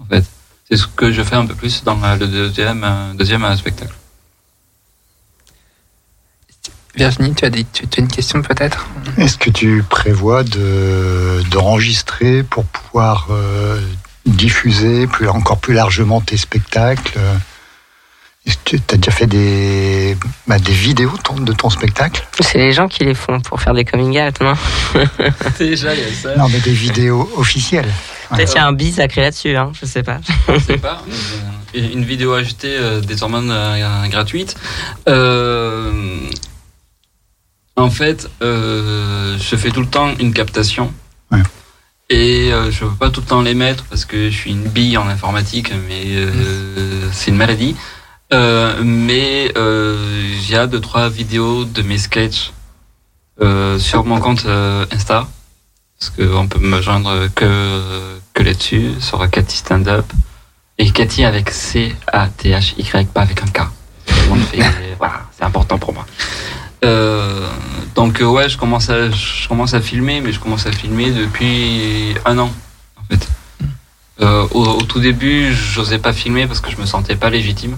En fait, c'est ce que je fais un peu plus dans euh, le deuxième, euh, deuxième euh, spectacle. Virginie, tu as, des, tu, tu as une question peut-être? Est-ce que tu prévois de d'enregistrer pour pouvoir euh, diffuser plus, encore plus largement tes spectacles tu as déjà fait des, bah, des vidéos de ton, de ton spectacle? C'est les gens qui les font pour faire des coming out, non? [LAUGHS] Déjà, il y a ça. Non, mais des vidéos officielles. Peut-être qu'il y a un bis à créer là-dessus, hein, je sais pas. Je sais pas. Une vidéo ajoutée euh, désormais euh, gratuite. Euh, en fait, euh, je fais tout le temps une captation. Ouais. Et euh, je veux pas tout le temps les mettre parce que je suis une bille en informatique, mais euh, c'est une maladie. Euh, mais euh, il y a deux trois vidéos de mes sketchs euh, sur mon compte euh, Insta parce qu'on peut me joindre que que là-dessus sur Cathy Stand Up et Cathy avec C A T H Y pas avec un K. Fait- [LAUGHS] voilà, c'est important pour moi. Euh, donc ouais, je commence à je commence à filmer, mais je commence à filmer depuis un an en fait. Euh, au, au tout début, j'osais pas filmer parce que je me sentais pas légitime.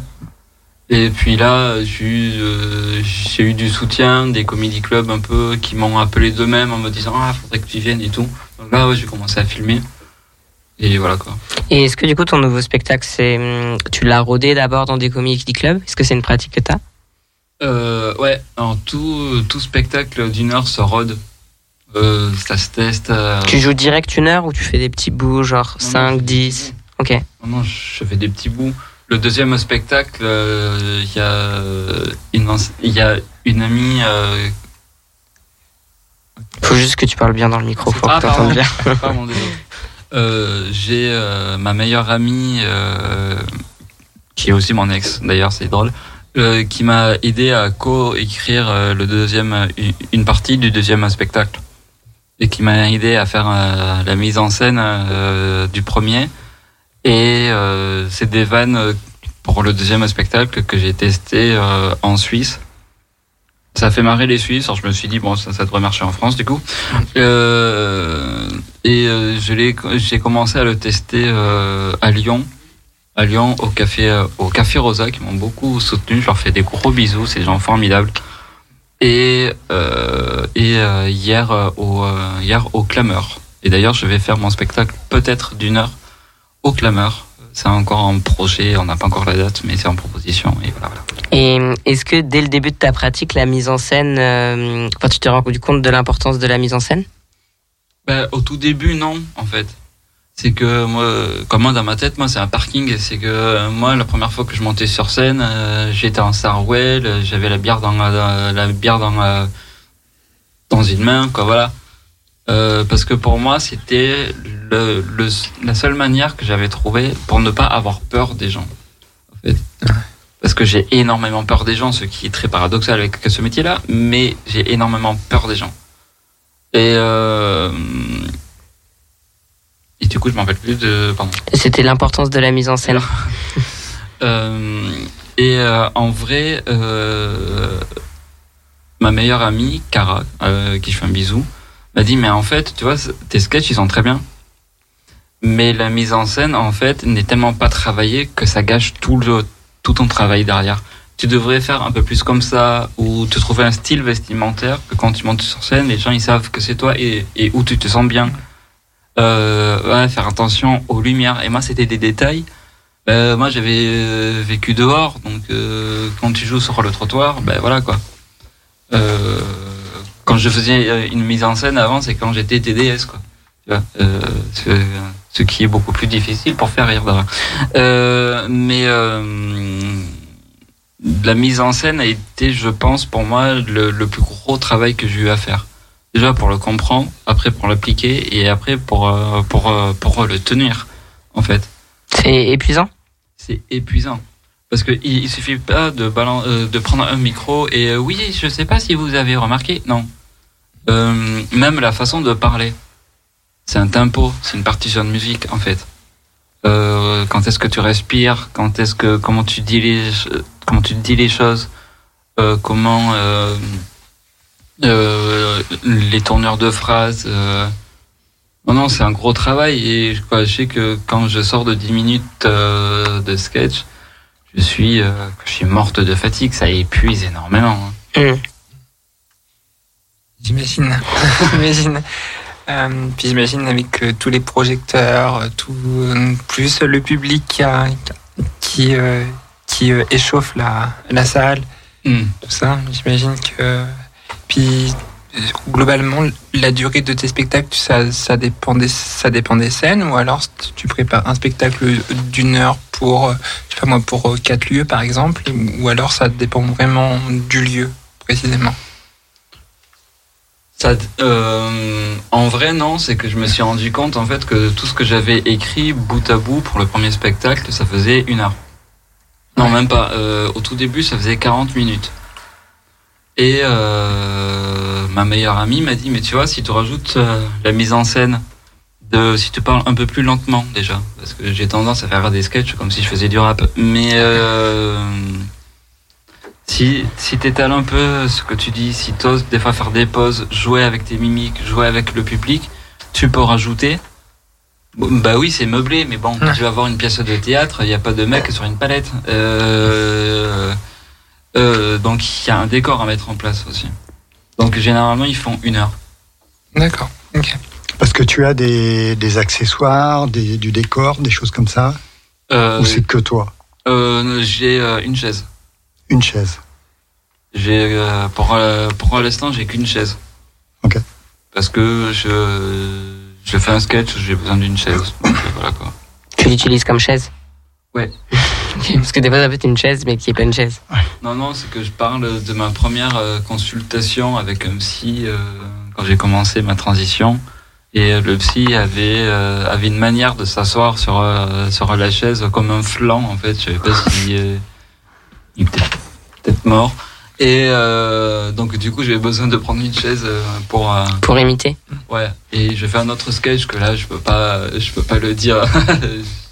Et puis là, j'ai eu, euh, eu du soutien des comédie clubs un peu qui m'ont appelé d'eux-mêmes en me disant ah faudrait que tu viennes et tout. Donc là, ouais, j'ai commencé à filmer. Et voilà quoi. Et est-ce que du coup ton nouveau spectacle, c'est hum, tu l'as rodé d'abord dans des comedy clubs? Est-ce que c'est une pratique que t'as? Euh, ouais, alors tout, tout spectacle d'une heure se rôde. Euh, ça se teste. euh, Tu joues direct une heure ou tu fais des petits bouts, genre non, non, 5, je fais des 10 petits Ok. Non, non, je fais des petits bouts. Le deuxième spectacle, euh, il y a une, y a une amie. euh, Faut juste que tu parles bien dans le micro, Ah, pardon. bien. [LAUGHS] Pardon. Euh, J'ai euh, ma meilleure amie, euh, qui est aussi mon ex, d'ailleurs, c'est drôle, euh, qui m'a aidé à co-écrire euh, le deuxième, euh, une partie du deuxième spectacle, et qui m'a aidé à faire euh, la mise en scène euh, du premier. Et euh, c'est des vannes euh, pour le deuxième spectacle que j'ai testé euh, en Suisse. Ça a fait marrer les Suisses, alors je me suis dit bon ça, ça devrait marcher en France du coup. Euh, et euh, je l'ai, j'ai commencé à le tester euh, à Lyon, à Lyon au café, au café Rosa qui m'ont beaucoup soutenu. Je leur fais des gros bisous, c'est des gens formidables. Et euh, et euh, hier au euh, hier au Clameur. Et d'ailleurs je vais faire mon spectacle peut-être d'une heure au Clameur. C'est encore en projet, on n'a pas encore la date, mais c'est en proposition. Et voilà, voilà. Et hum, est-ce que dès le début de ta pratique, la mise en scène, euh, enfin tu t'es rendu compte de l'importance de la mise en scène? Ben, au tout début, non, en fait. C'est que moi, comme moi dans ma tête, moi c'est un parking. C'est que euh, moi, la première fois que je montais sur scène, euh, j'étais en Sarwell, euh, j'avais la bière dans la, la bière dans la, dans une main, quoi, voilà. Euh, parce que pour moi, c'était le, le- la seule manière que j'avais trouvée pour ne pas avoir peur des gens. En fait. Parce que j'ai énormément peur des gens, ce qui est très paradoxal avec ce métier-là, mais j'ai énormément peur des gens. Et, euh, et du coup, je m'en rappelle plus de. Pardon. C'était l'importance de la mise en scène. [LAUGHS] Euh, et euh, en vrai, euh, ma meilleure amie, Cara, euh, qui je fais un bisou, m'a dit Mais en fait, tu vois, tes sketchs, ils sont très bien. Mais la mise en scène, en fait, n'est tellement pas travaillée que ça gâche tout, le, tout ton travail derrière. Tu devrais faire un peu plus comme ça, ou te trouver un style vestimentaire que quand tu montes sur scène, les gens ils savent que c'est toi et, où tu te sens bien. Euh, ouais, faire attention aux lumières. Et moi, c'était des détails. Euh, moi, j'avais euh, vécu dehors, donc quand tu joues sur le trottoir, ben voilà quoi. Euh, quand je faisais euh, une mise en scène avant, c'est quand j'étais TDS quoi. Tu vois, euh, ce, ce qui est beaucoup plus difficile pour faire rire. Euh, mais euh, la mise en scène a été, je pense, pour moi, le, le plus gros travail que j'ai eu à faire. Déjà pour le comprendre, après pour l'appliquer et après pour euh, pour euh, pour le tenir en fait C'est épuisant? C'est épuisant. Parce que il, suffit pas de, balan- euh, de prendre un micro et euh, oui, je sais pas si vous avez remarqué. Non. Euh, même la façon de parler. C'est un tempo, c'est une partition de musique en fait. Euh, quand est-ce que tu respires Quand est-ce que comment tu dis les ch- comment tu dis les choses Euh, Comment euh, euh, les tourneurs de phrases euh, non, non, c'est un gros travail et quoi, je sais que quand je sors de 10 minutes euh, de sketch, je suis, euh, je suis morte de fatigue, ça épuise énormément. hein. Hum. J'imagine. [LAUGHS] j'imagine. Euh, puis j'imagine avec euh, tous les projecteurs, tout, plus le public qui, a- qui, qui échauffe la, la salle, Hmm. tout ça. J'imagine que. Puis globalement, la durée de tes spectacles, ça, ça, dépend des, ça dépend des scènes ou alors tu prépares un spectacle d'une heure pour, euh, je sais pas moi, pour euh, quatre lieux par exemple, ou alors ça dépend vraiment du lieu précisément? Ça, euh, en vrai, non, c'est que je me suis rendu compte en fait que tout ce que j'avais écrit bout à bout pour le premier spectacle, ça faisait une heure. Non, même pas. Euh, au tout début, ça faisait 40 minutes. Et euh, ma meilleure amie m'a dit, mais tu vois, si tu rajoutes euh, la mise en scène, de, si tu parles un peu plus lentement déjà, parce que j'ai tendance à faire des sketchs comme si je faisais du rap, mais euh, si, si t'étales un peu ce que tu dis, si t'oses des fois faire des pauses, jouer avec tes mimiques, jouer avec le public, tu peux rajouter. Bon, bah oui, c'est meublé, mais bon, tu vas voir une pièce de théâtre, il n'y a pas de mec sur une palette. Euh, euh, donc il y a un décor à mettre en place aussi. Donc généralement ils font une heure. D'accord. Ok. Parce que tu as des, des accessoires, des, du décor, des choses comme ça Euh, Ou c'est que toi euh, j'ai euh, une chaise. Une chaise. J'ai euh, pour euh, pour l'instant j'ai qu'une chaise. Ok. Parce que je je fais un sketch, j'ai besoin d'une chaise. Donc voilà quoi. Tu l'utilises comme chaise? Ouais. Parce que des fois, ça peut être une chaise, mais qui est pas une chaise. Non non, c'est que je parle de ma première euh, consultation avec un psy euh, quand j'ai commencé ma transition. Et euh, le psy avait euh, avait une manière de s'asseoir sur euh, sur la chaise comme un flanc en fait. Je savais pas si euh, il était peut-être mort. Et euh, donc du coup j'ai besoin de prendre une chaise pour euh, Pour imiter. Ouais, et je fais un autre sketch que là, je peux pas, je peux pas le dire. [LAUGHS]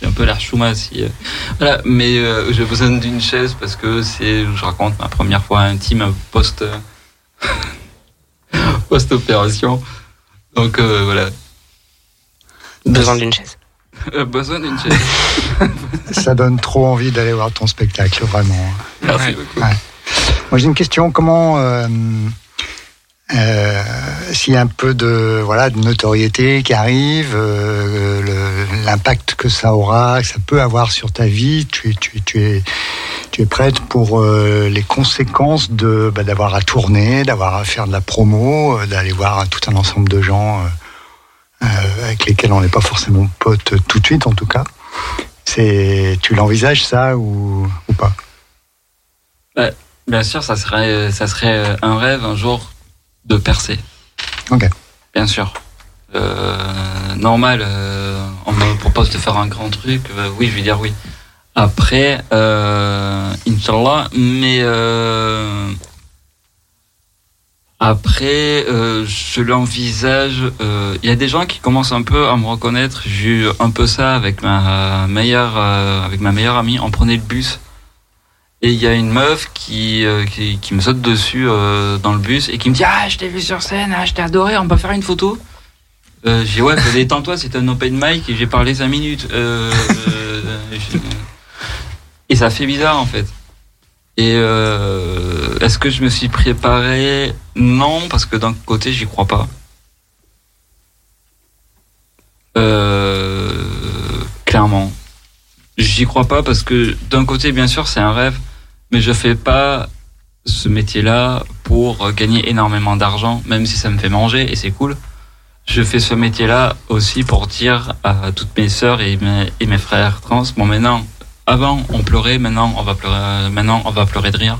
J'ai un peu l'air chouma si. euh, Voilà, mais euh, j'ai besoin d'une chaise parce que c'est, je raconte ma première fois intime post, [LAUGHS] post opération. Donc euh, voilà, Besoin d'une chaise. Euh, besoin d'une chaise. [LAUGHS] Ça donne trop envie d'aller voir ton spectacle, vraiment. Merci Ouais. beaucoup. Moi, j'ai une question. Comment, euh, s'il y a un peu de voilà de notoriété qui arrive, euh, l'impact que ça aura, que ça peut avoir sur ta vie, tu, tu, tu es tu es prête pour euh, les conséquences de bah, d'avoir à tourner, d'avoir à faire de la promo, d'aller voir tout un ensemble de gens avec lesquels on n'est pas forcément potes tout de suite, en tout cas. C'est, tu l'envisages ça ou, ou pas? Bien sûr, ça serait, ça serait un rêve un jour de percer. Ok. Bien sûr. Euh, normal, euh, on me propose de faire un grand truc, euh, oui, je vais dire oui. Après, euh, Inch'Allah, mais euh, après, euh, je l'envisage. euh, Il y a des gens qui commencent un peu à me reconnaître. J'ai eu un peu ça avec ma meilleure, euh, avec ma meilleure amie. On prenait le bus et il y a une meuf qui, euh, qui, me saute dessus euh, dans le bus et qui me dit Ah, je t'ai vu sur scène, ah, je t'ai adoré, on peut faire une photo euh, J'ai dit Ouais, bah, détends-toi, c'est un open mic et j'ai parlé 5 minutes. Et ça fait bizarre en fait. Et est-ce que je me suis préparé? Non, parce que d'un côté, j'y crois pas. Clairement. J'y crois pas parce que d'un côté, bien sûr, c'est un rêve, mais je fais pas ce métier-là pour gagner énormément d'argent, même si ça me fait manger et c'est cool. Je fais ce métier-là aussi pour dire à toutes mes sœurs et mes, et mes frères trans, bon maintenant, avant on pleurait, maintenant on va pleurer, maintenant on va pleurer de rire.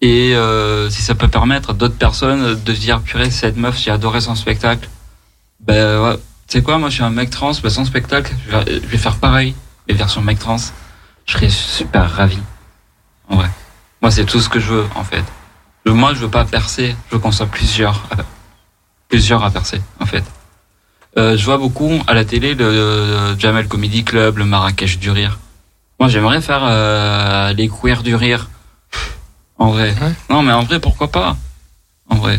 Et euh, si ça peut permettre à d'autres personnes de se dire purée cette meuf j'ai adoré son spectacle, ben ouais, tu sais quoi moi je suis un mec trans, ben, son spectacle je vais, je vais faire pareil, les versions mec trans, je serais super ravi. En vrai, moi c'est tout ce que je veux en fait. Moi je veux pas percer, je veux qu'on soit plusieurs, à- plusieurs à percer en fait. Euh, je vois beaucoup à la télé le, le Jamel Comedy Club, le Marrakech du rire. Moi, j'aimerais faire euh, les queers du rire. En vrai. Ouais. Non, mais en vrai, pourquoi pas? En vrai.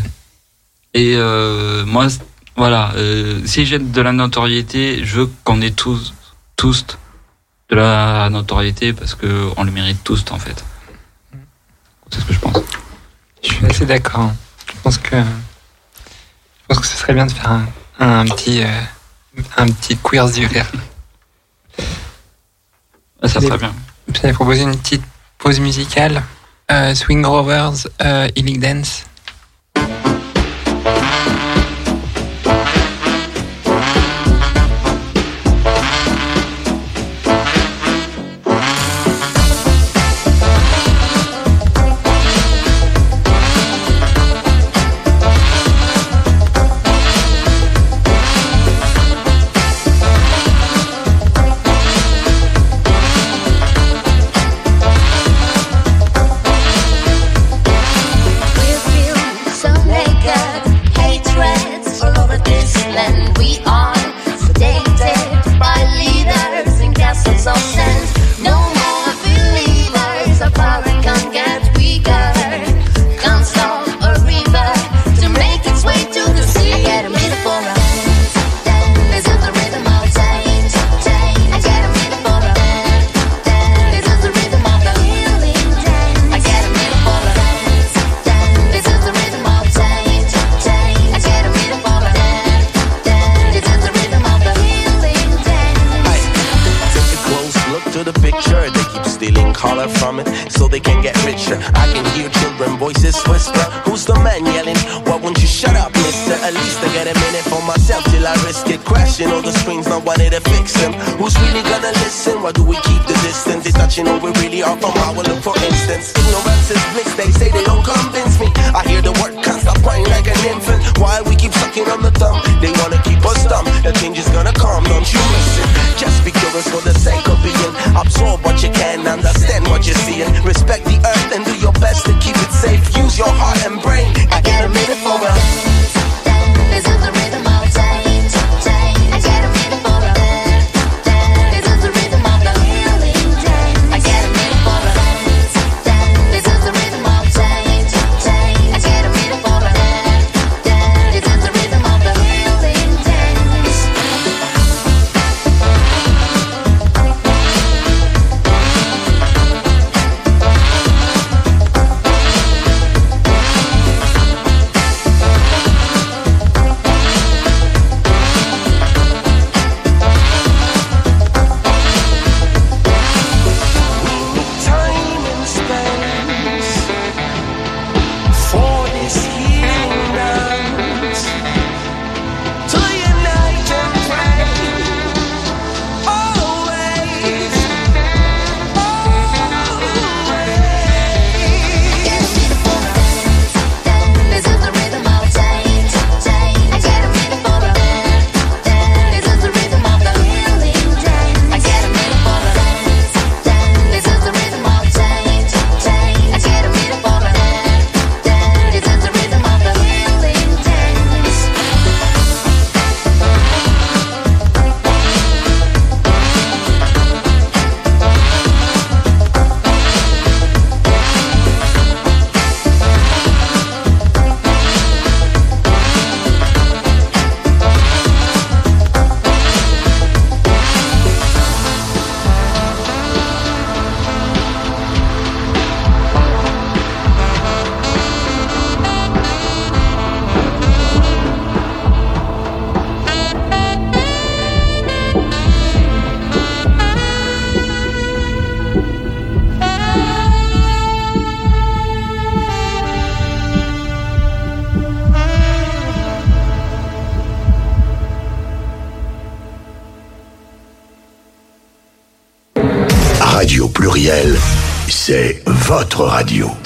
Et euh, moi, voilà, euh, si j'ai de la notoriété, je veux qu'on ait tous, tous de la notoriété parce que on le mérite tous, en fait. C'est ce que je pense. Je suis assez d'accord. Je pense que je pense que ce serait bien de faire un, un petit euh, un petit du rire. Ah, ça serait bien. J'avais proposé une petite pause musicale. Euh, Swing Rovers, euh, Dance.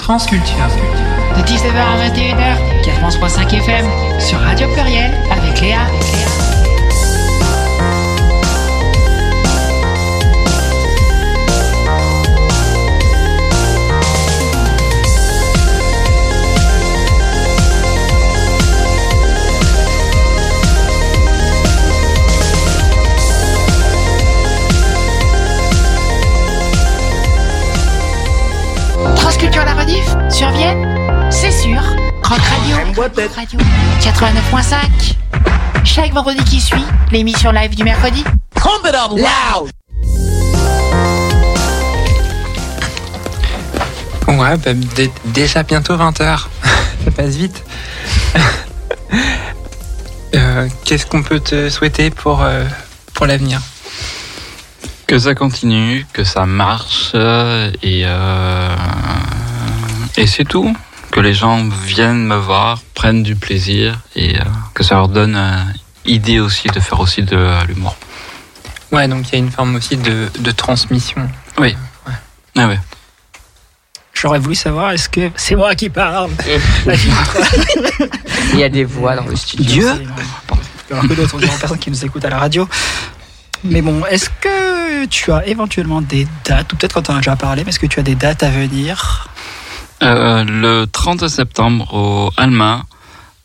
Radio. Transculture. L'émission live du mercredi. Ouais, bah, dé- déjà bientôt 20h. [LAUGHS] Ça passe vite. [LAUGHS] Euh, Qu'est-ce qu'on peut te souhaiter pour, euh, pour l'avenir? Que ça continue, que ça marche euh, et euh, et c'est tout. Que les gens viennent me voir, prennent du plaisir et euh, que ça leur donne idée aussi de faire aussi de l'humour. Ouais, donc il y a une forme aussi de, de transmission. Oui. Ah ouais. J'aurais voulu savoir, est-ce que c'est moi qui parle. [LAUGHS] Il y a des voix dans le studio. Dieu Alors que d'autres, on dirait personne qui nous écoute à la radio. Mais bon, est-ce que tu as éventuellement des dates, ou peut-être quand on en a déjà parlé, mais est-ce que tu as des dates à venir? Euh, le 30 septembre au Alma.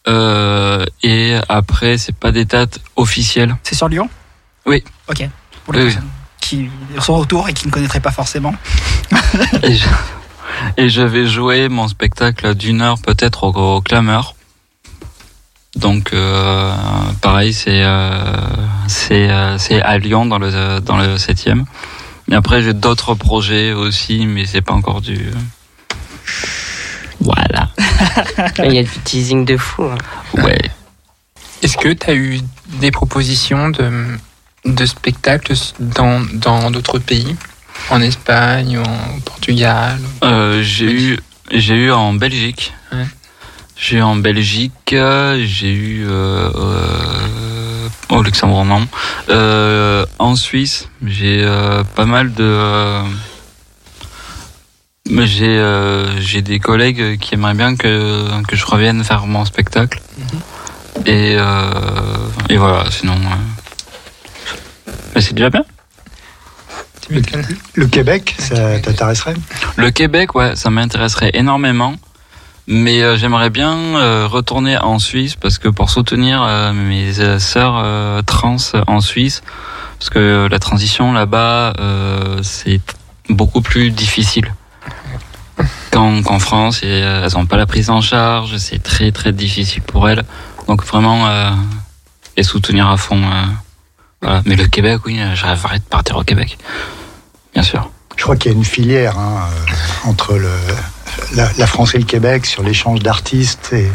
Euh, et après, c'est pas des dates officielles. C'est sur Lyon? Oui. Ok. Pour les Oui, personnes qui sont autour et qui ne connaîtraient pas forcément. [LAUGHS] Et je, et je vais jouer mon spectacle d'une heure peut-être au, au Clameur. Donc euh, pareil, c'est euh, c'est euh, à Lyon dans le dans le 7e. Et après j'ai d'autres projets aussi, mais c'est pas encore du. Voilà. [LAUGHS] Il y a du teasing de fou. hein. Ouais. Est-ce que tu as eu des propositions de, de spectacles dans dans d'autres pays? En Espagne ou en Portugal Euh, j'ai eu j'ai eu en Belgique. Ouais. J'ai eu en Belgique, j'ai eu euh, euh, au Luxembourg non. Euh, en Suisse, j'ai euh, pas mal de euh, j'ai euh, j'ai des collègues qui aimeraient bien que que je revienne faire mon spectacle. Et euh, et voilà, sinon euh, mais c'est déjà bien. Le Québec, ça t'intéresserait? Le Québec, ouais, ça m'intéresserait énormément. Mais euh, j'aimerais bien euh, retourner en Suisse parce que pour soutenir euh, mes euh, sœurs euh, trans en Suisse, parce que la transition là-bas, euh, c'est beaucoup plus difficile qu'en France. Et, euh, elles n'ont pas la prise en charge, c'est très très difficile pour elles. Donc vraiment, euh, les soutenir à fond. euh, voilà. Mais le Québec, oui, rêverais de partir au Québec, bien sûr. Je crois qu'il y a une filière hein, entre le, la, la France et le Québec sur l'échange d'artistes et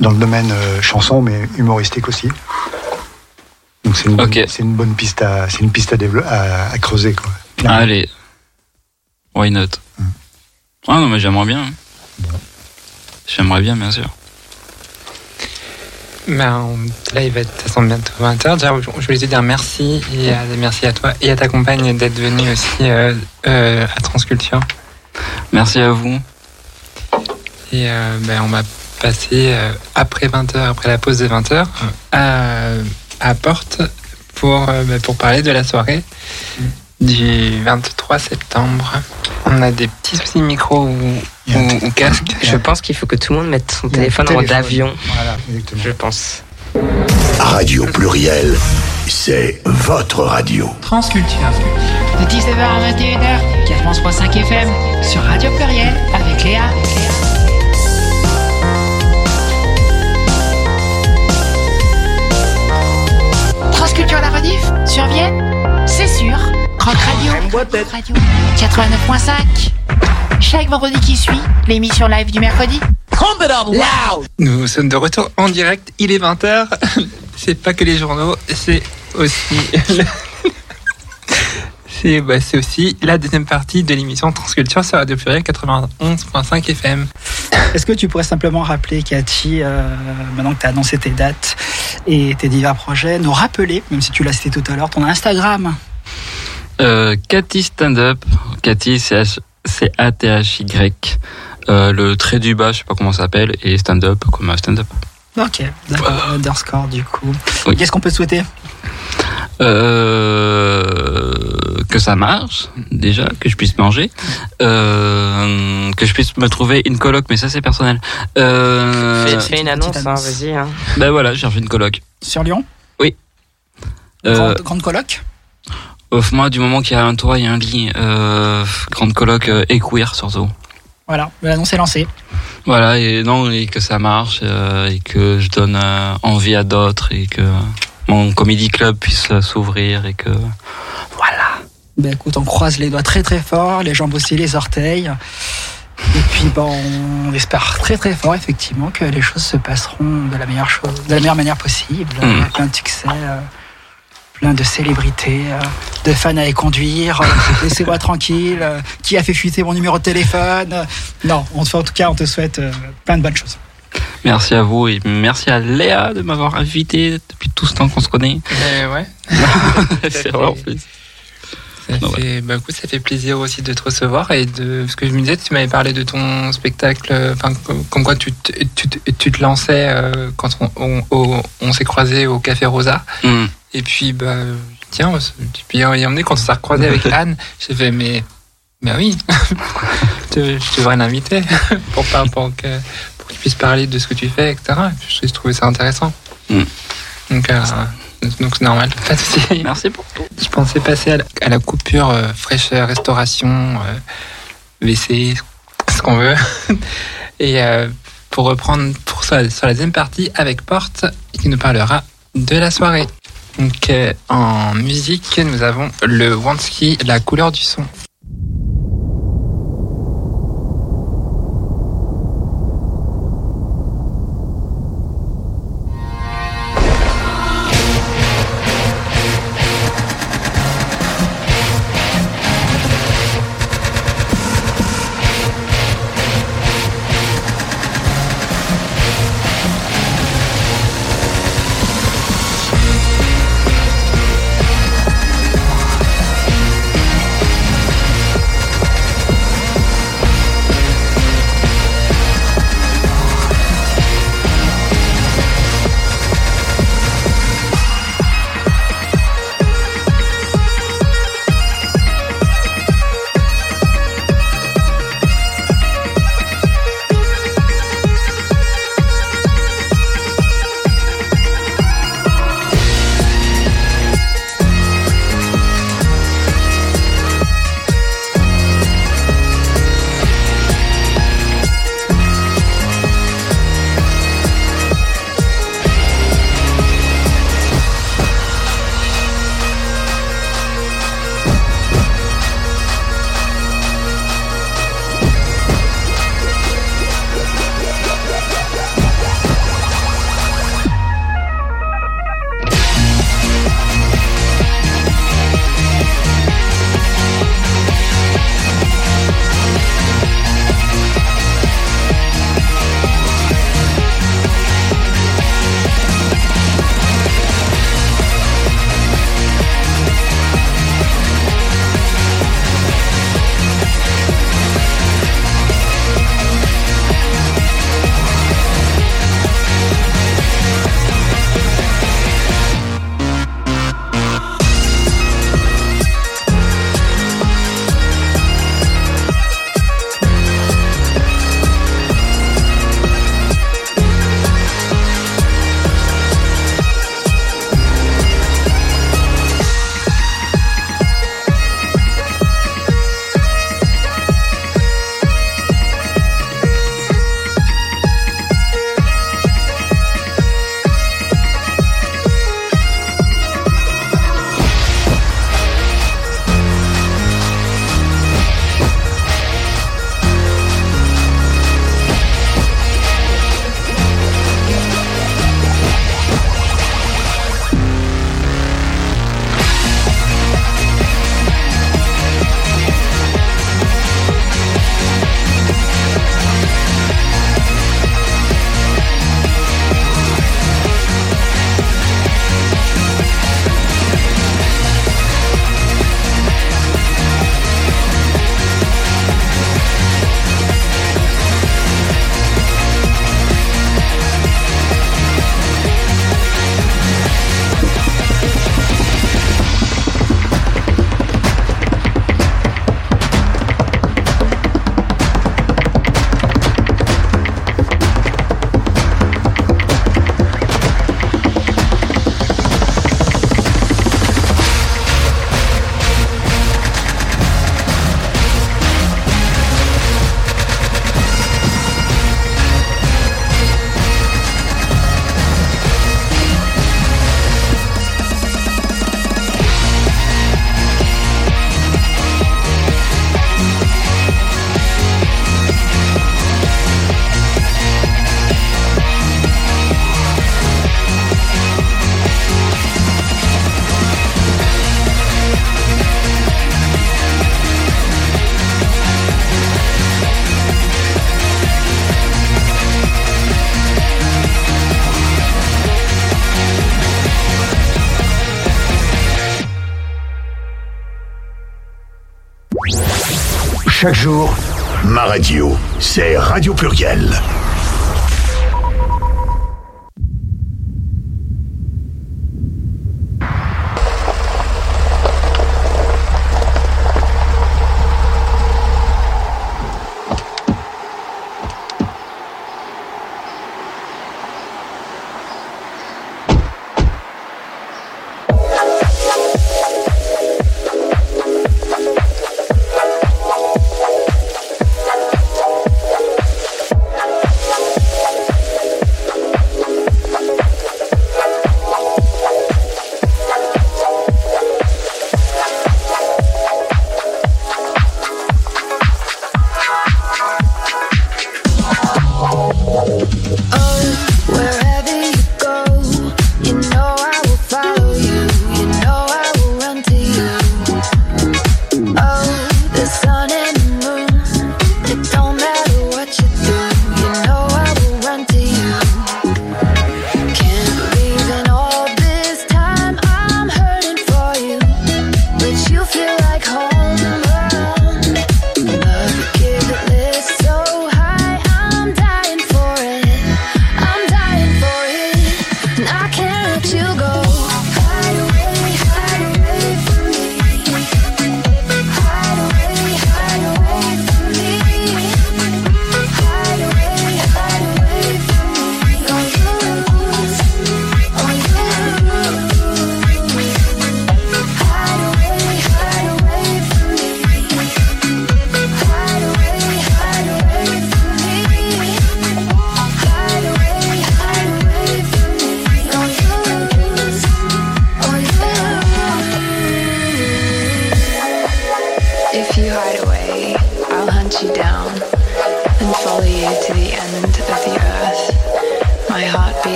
dans le domaine euh, chanson, mais humoristique aussi. Donc c'est une, bonne- une piste à, c'est une piste à, développer, à, à creuser. Quoi. Allez. Why not? Ah non, mais j'aimerais bien. J'aimerais bien, bien sûr. Ben, là, il va être de toute façon bientôt 20h. Déjà, je voulais te dire merci et merci à toi et à ta compagne d'être venue aussi euh, euh, à Transculture. Merci à vous. Et euh, ben, on va passer euh, après 20h, après la pause de 20h, à, à Porte pour, euh, ben, pour parler de la soirée du 23 septembre. On a des petits soucis micro ou, ou, ou casque. Je pense qu'il faut que tout le monde mette son téléphone en mode avion. Voilà, exactement. Je pense. Radio pluriel, c'est votre radio. Transculture. De 19h à 21h, 4.5 FM, sur Radio Pluriel, avec Léa. Transculture à la rediff, sur Vienne. Rock Radio, Rock Radio, 89.5. Chaque vendredi qui suit, l'émission live du mercredi. Nous sommes de retour en direct, il est 20h. [LAUGHS] C'est pas que les journaux, c'est aussi. [LAUGHS] C'est bah, c'est aussi la deuxième partie de l'émission Transculture sur Radio Pluriel 91.5 FM. Est-ce que tu pourrais simplement rappeler, Cathy, euh, maintenant que tu as annoncé tes dates et tes divers projets, nous rappeler, même si tu l'as cité tout à l'heure, ton Instagram? Euh, Cathy Stand Up. Cathy, c'est A-T-H-Y. Euh, le trait du bas, je sais pas comment ça s'appelle, et Stand Up, comme un stand up. Ok, d'accord, underscore du coup. Oui. Qu'est-ce qu'on peut te souhaiter? Euh, que ça marche, déjà, que je puisse manger, euh, que je puisse me trouver une coloc, mais ça c'est personnel. Euh, Fais, fais une annonce, hein, vas-y. Hein. ben voilà, je cherche une coloc. Sur Lyon? Euh, grande, grande coloc? Moi, du moment qu'il y a un toit et un lit, euh, grande coloc euh, et queer surtout. Voilà, l'annonce est lancée. Voilà, et non, et que ça marche, euh, et que je donne envie à d'autres, et que mon comedy club puisse s'ouvrir, et que voilà. Ben écoute, on croise les doigts très très fort, les jambes aussi, les orteils. Et puis bon, on espère très très fort effectivement que les choses se passeront de la meilleure chose, de la meilleure manière possible, Mm. avec de succès, euh, plein de célébrités, euh, de fans à y conduire. euh, [LAUGHS] Laissez-moi tranquille. euh, qui a fait fuiter mon numéro de téléphone euh, Non, on te, en tout cas, on te souhaite euh, plein de bonnes choses. Merci à vous, et merci à Léa de m'avoir invité depuis tout ce temps qu'on se connaît. Mais ouais. [LAUGHS] c'est vraiment plaisir. Ça Non, fait, bah, écoute, ça fait plaisir aussi de te recevoir et de ce que je me disais, tu m'avais parlé de ton spectacle, euh, enfin comme, quoi tu, te- tu, te- tu te lançais euh, quand on, on, au- on s'est croisé au Café Rosa. Hmm. Et puis, bah, tiens, puis y emmener quand on s'est recroisé avec [LAUGHS] Anne, j'ai fait, mais, mais oui, [LAUGHS] je, je devrais l'inviter [LAUGHS] pour, pour, que, pour qu'il puisse parler de ce que tu fais, etc. Et puis, je trouvais ça intéressant. Mm. Donc, euh, donc c'est normal, pas de souci. Merci pour tout. Je pensais passer à la, à la coupure euh, fraîcheur, restauration, euh, WC, ce qu'on veut. Et pour reprendre pour ça, sur la deuxième partie avec Porte, qui nous parlera de la soirée. Euh, en musique, nous avons le Wansky, la couleur du son. Chaque jour, ma radio, c'est Radio Pluriel.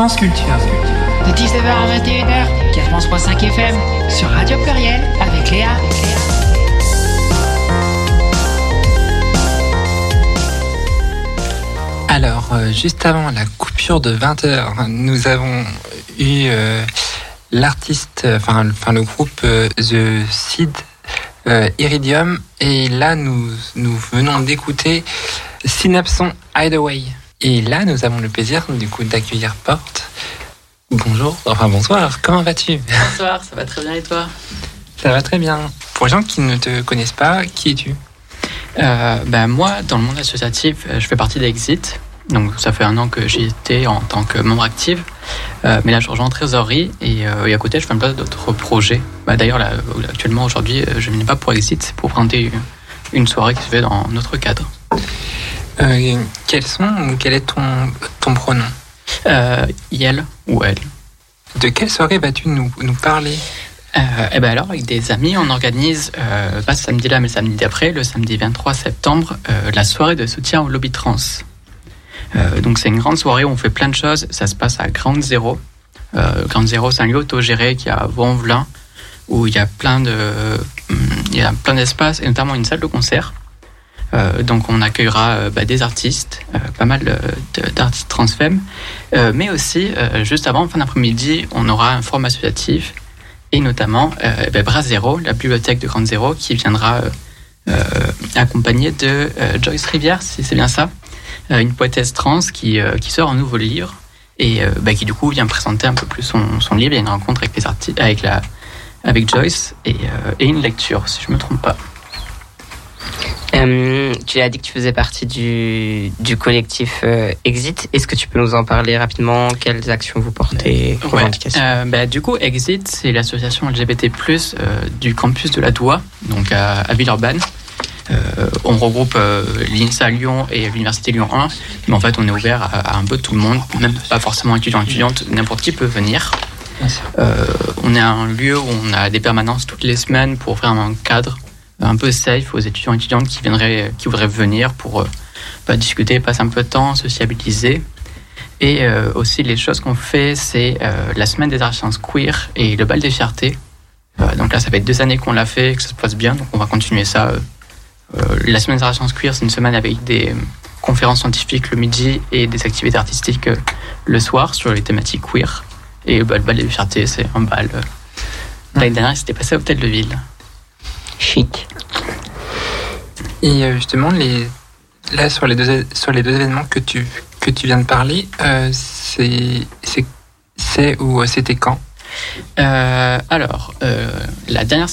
Transculture. De 19h à 21h, 4.5 FM, sur Radio Pluriel, avec Léa. Alors, euh, juste avant la coupure de 20h, nous avons eu euh, l'artiste, euh, enfin, le- enfin le groupe euh, The Seed euh, Iridium, et là nous, nous venons d'écouter Synapson Hideaway. Et là, nous avons le plaisir du coup d'accueillir Porte. Bonjour, enfin bonsoir, comment vas-tu? Bonsoir, ça va très bien et toi? Ça va très bien. Pour les gens qui ne te connaissent pas, qui es-tu? Euh, ben, Moi, dans le monde associatif, euh, je fais partie d'Exit. Donc ça fait un an que j'y étais en tant que membre active. Euh, mais là, je rejoins en trésorerie et, euh, et à côté, je fais un peu d'autres projets. Bah, D'ailleurs, là, actuellement, aujourd'hui, je ne viens pas pour Exit, c'est pour présenter une soirée qui se fait dans notre cadre. Euh, Quels sont ou quel est ton, ton pronom Euh, Yel ou elle? De quelle soirée vas-tu nous, nous parler? Euh, eh ben alors, avec des amis, on organise, euh, pas ce samedi-là, mais samedi d'après, le samedi 23 septembre, euh, la soirée de soutien au lobby trans. Euh, donc c'est une grande soirée où on fait plein de choses. Ça se passe à Zero, Euh, Grande Zéro, c'est un lieu autogéré qui est à Vaux-en-Velin, où il y a plein de, hum, il y a plein d'espaces, et notamment une salle de concert. Euh, donc on accueillera euh, bah, des artistes, euh, pas mal d'artistes transfem, Euh, mais aussi juste avant, fin d'après-midi, on aura un forum associatif et notamment bah, Bras la bibliothèque de Grande Zéro, qui viendra accompagnée de Joyce Rivière, si c'est bien ça, une poétesse trans qui, qui sort un nouveau livre et bah, qui du coup vient présenter un peu plus son, son livre. Il y a une rencontre avec les artistes, avec la, avec Joyce et, euh, et une lecture, si je me trompe pas. Euh, tu as dit que tu faisais partie du, du collectif euh, Exit. Est-ce que tu peux nous en parler rapidement? Quelles actions vous portez? Ouais. Euh, bah, du coup, Exit, c'est l'association LGBT+, du campus de la Doua, donc à, à Villeurbanne. On regroupe l'INSA Lyon et l'Université Lyon 1, mais en fait, on est ouvert à, à un peu tout le monde, même pas forcément étudiant étudiante, n'importe qui peut venir. On est un lieu où on a des permanences toutes les semaines pour offrir un cadre un peu safe aux étudiants et étudiantes qui viendraient, qui voudraient venir pour euh, bah, discuter, passer un peu de temps, sociabiliser. Et euh, aussi, les choses qu'on fait, c'est euh, la semaine des arts sciences queer et le bal des fiertés. Euh, donc là, ça fait deux années qu'on l'a fait, que ça se passe bien, donc on va continuer ça. La semaine des arts sciences queer, c'est une semaine avec des conférences scientifiques le midi et des activités artistiques le soir sur les thématiques queer. Et bah, le bal des fiertés, c'est un bal. L'année dernière, c'était passé à Hôtel de Ville. Chic. Et euh, justement, là, sur les, deux, événements que tu, viens de parler, euh, c'est ou euh, c'était quand? Alors, la, dernière,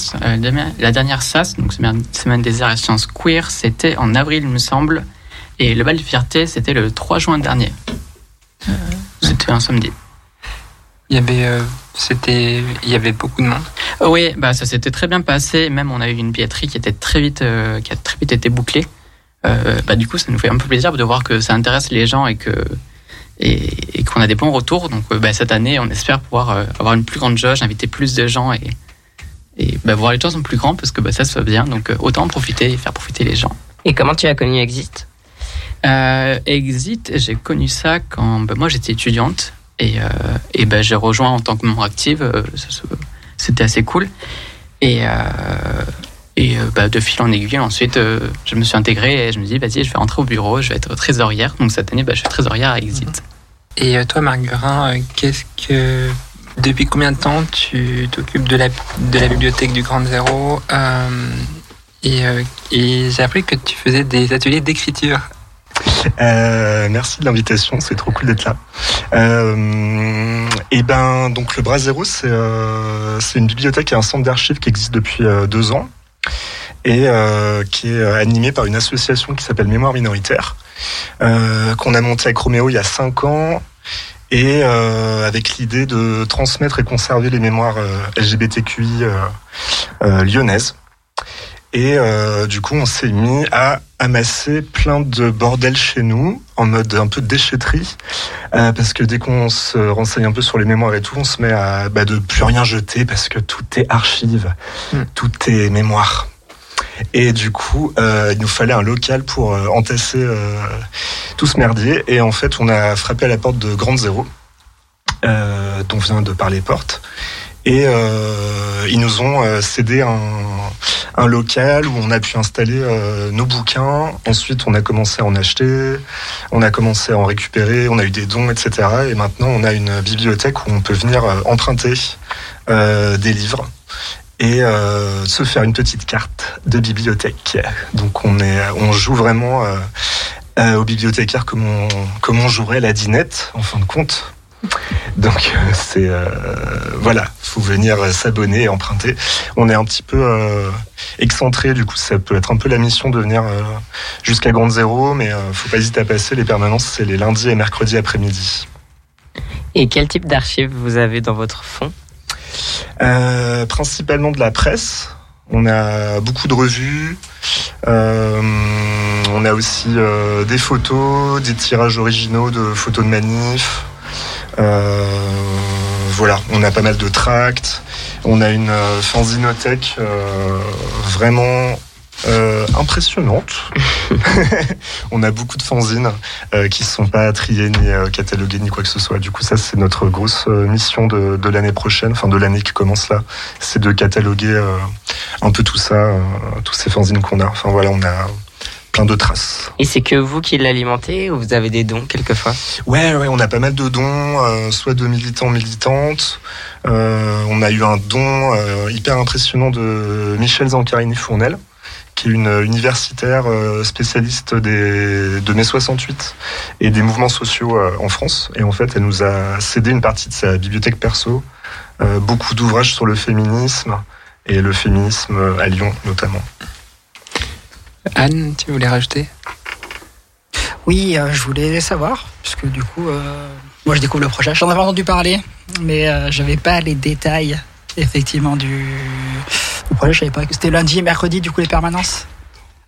la dernière SAS, donc semaine, des arts et sciences queer, c'était en avril, il me semble. Et le bal de fierté, c'était le 3 juin dernier. C'était un samedi. Il y avait, euh, c'était, il y avait beaucoup de monde. Oui, bah ça s'était très bien passé. Même on a eu une billetterie qui était très vite, euh, qui a très vite été bouclée. Euh, bah du coup, ça nous fait un peu plaisir de voir que ça intéresse les gens et que et, et qu'on a des bons retours. Donc euh, bah, cette année, on espère pouvoir euh, avoir une plus grande jauge, inviter plus de gens et et bah, voir les gens sont plus grands parce que bah, ça se fait bien. Donc euh, autant en profiter et faire profiter les gens. Et comment tu as connu Exit? Euh, Exit, j'ai connu ça quand bah, moi j'étais étudiante et, euh, et bah, j'ai rejoint en tant que membre active. euh, C'était assez cool. Et, euh, et euh, bah, de fil en aiguille, ensuite, je me suis intégré et je me dis, vas-y, je vais rentrer au bureau, je vais être trésorière. Donc cette année, bah, je suis trésorière à Exit. Et euh, toi, Marguerin, depuis combien de temps tu t'occupes de la, de la bibliothèque du Grand Zéro Et, et j'ai appris que tu faisais des ateliers d'écriture. Euh, merci de l'invitation, c'est trop cool d'être là. Euh, et ben donc le Bras Zéro, c'est euh, une bibliothèque et un centre d'archives qui existe depuis euh, deux ans et euh, qui est euh, animé par une association qui s'appelle Mémoire minoritaire, qu'on a monté avec Roméo il y a cinq ans et euh, avec l'idée de transmettre et conserver les mémoires LGBTQI lyonnaises. Et euh, du coup, on s'est mis à amasser plein de bordel chez nous, en mode un peu déchetterie, euh, parce que dès qu'on se renseigne un peu sur les mémoires et tout, on se met à bah, de plus rien jeter, parce que tout est archive, Mm. tout est mémoire. Et du coup, euh, il nous fallait un local pour euh, entasser euh, tout ce merdier. Et en fait, on a frappé à la porte de Grande Zéro, euh, dont vient de parler Porte. Et euh, ils nous ont euh, cédé un, un local où on a pu installer euh, nos bouquins. Ensuite, on a commencé à en acheter, on a commencé à en récupérer, on a eu des dons, etc. Et maintenant, on a une bibliothèque où on peut venir emprunter des livres et euh, se faire une petite carte de bibliothèque. Donc, on, est, on joue vraiment euh, euh, aux bibliothécaires comme on, comme on jouerait la dinette, en fin de compte. [LAUGHS] Donc euh, c'est euh, voilà, faut venir euh, s'abonner et emprunter. On est un petit peu euh, excentré, du coup ça peut être un peu la mission de venir euh, jusqu'à Grande Zéro, mais faut pas hésiter à passer. Les permanences c'est les lundis et mercredis après-midi. Et quel type d'archives vous avez dans votre fond? Euh, principalement de la presse. On a beaucoup de revues. On a aussi des photos, des tirages originaux de photos de manifs. Euh, voilà, on a pas mal de tracts. On a une euh, fanzinothèque euh, vraiment Euh, impressionnante. [LAUGHS] [LAUGHS] on a beaucoup de fanzines euh, qui ne sont pas triées ni euh, cataloguées ni quoi que ce soit. Du coup, ça, c'est notre grosse mission de, de l'année prochaine, enfin de l'année qui commence là. C'est de cataloguer euh, un peu tout ça, euh, tous ces fanzines qu'on a. Enfin voilà, on a plein de traces. Et c'est que vous qui l'alimentez ou vous avez des dons quelquefois? Ouais, ouais, on a pas mal de dons, euh, soit de militants, militantes. Euh, on a eu un don euh, hyper impressionnant de Michel Zancarini-Fournel, qui est une universitaire spécialiste des, de mai 68 et des mouvements sociaux en France. Et en fait, elle nous a cédé une partie de sa bibliothèque perso, beaucoup d'ouvrages sur le féminisme et le féminisme à Lyon notamment. Anne, tu voulais rajouter? Oui, euh, je voulais savoir, puisque du coup, euh, moi je découvre le projet. J'en avais entendu parler, mais euh, j'avais pas les détails, effectivement, du, du projet. Je savais pas que c'était lundi et mercredi, du coup, les permanences.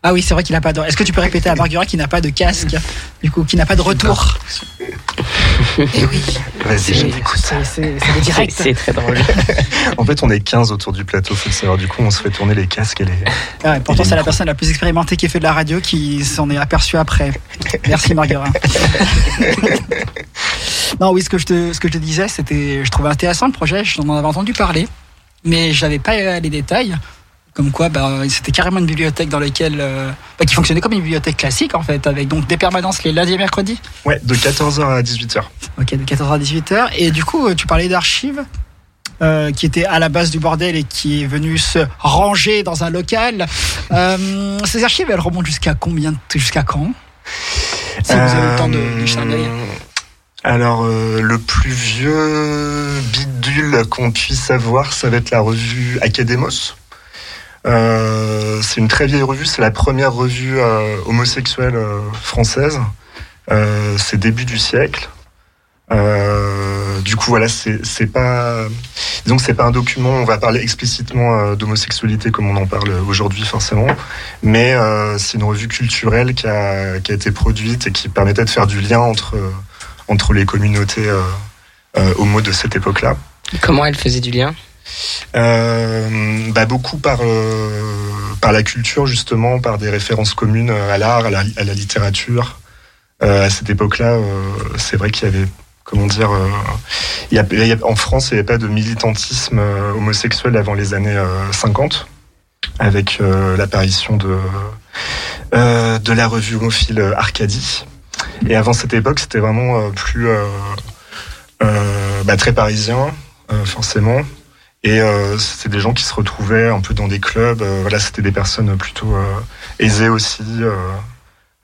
Ah oui, c'est vrai qu'il n'a pas de. Est-ce que tu peux répéter à Marguerite qui n'a pas de casque, du coup, qui n'a pas de retour [LAUGHS] Eh oui. Vas-y, je C'est t'écoute. direct. C'est très drôle. [LAUGHS] En fait, on est 15 autour du plateau, faut le savoir. Du coup, on se fait tourner les casques et les. Ah, et pourtant, Et c'est la personne la plus expérimentée qui fait de la radio qui s'en est aperçue après. Merci Marguerite. [LAUGHS] non, oui, ce que je te, ce que je te disais, c'était, je trouvais intéressant le projet, j'en avais entendu parler, mais j'avais pas euh, les détails. Comme quoi, bah, c'était carrément une bibliothèque dans laquelle, euh, bah, qui fonctionnait comme une bibliothèque classique en fait, avec donc des permanences les lundis et mercredis. Ouais, de 14h à 18h. Ok, de 14h à 18h. Et du coup, euh, tu parlais d'archives. euh, qui était à la base du bordel et qui est venu se ranger dans un local. Euh, ces archives, elles remontent jusqu'à combien, jusqu'à quand? Si vous avez le temps de de. Alors, euh, le plus vieux bidule qu'on puisse avoir, ça va être la revue Academos. Euh, c'est une très vieille revue, c'est la première revue euh, homosexuelle euh, française. C'est début du siècle. Du coup, voilà, c'est pas, disons que c'est pas un document. où On va parler explicitement d'homosexualité comme on en parle aujourd'hui, forcément. Mais c'est une revue culturelle qui a, qui a été produite et qui permettait de faire du lien entre entre les communautés homo de cette époque-là. Comment elle faisait du lien? Euh, bah, beaucoup par, euh, par la culture, justement, par des références communes à l'art, à la, littérature. Euh, à cette époque-là, euh, c'est vrai qu'il y avait, comment dire, euh, en France, il n'y avait pas de militantisme euh, homosexuel avant les années euh, 50, avec euh, l'apparition de, euh, de la revue homophile Arcadie. Et avant cette époque, c'était vraiment euh, plus euh, euh, bah, très parisien, euh, forcément. Et euh, c'était des gens qui se retrouvaient un peu dans des clubs. euh, voilà, c'était des personnes plutôt euh, aisées aussi, euh,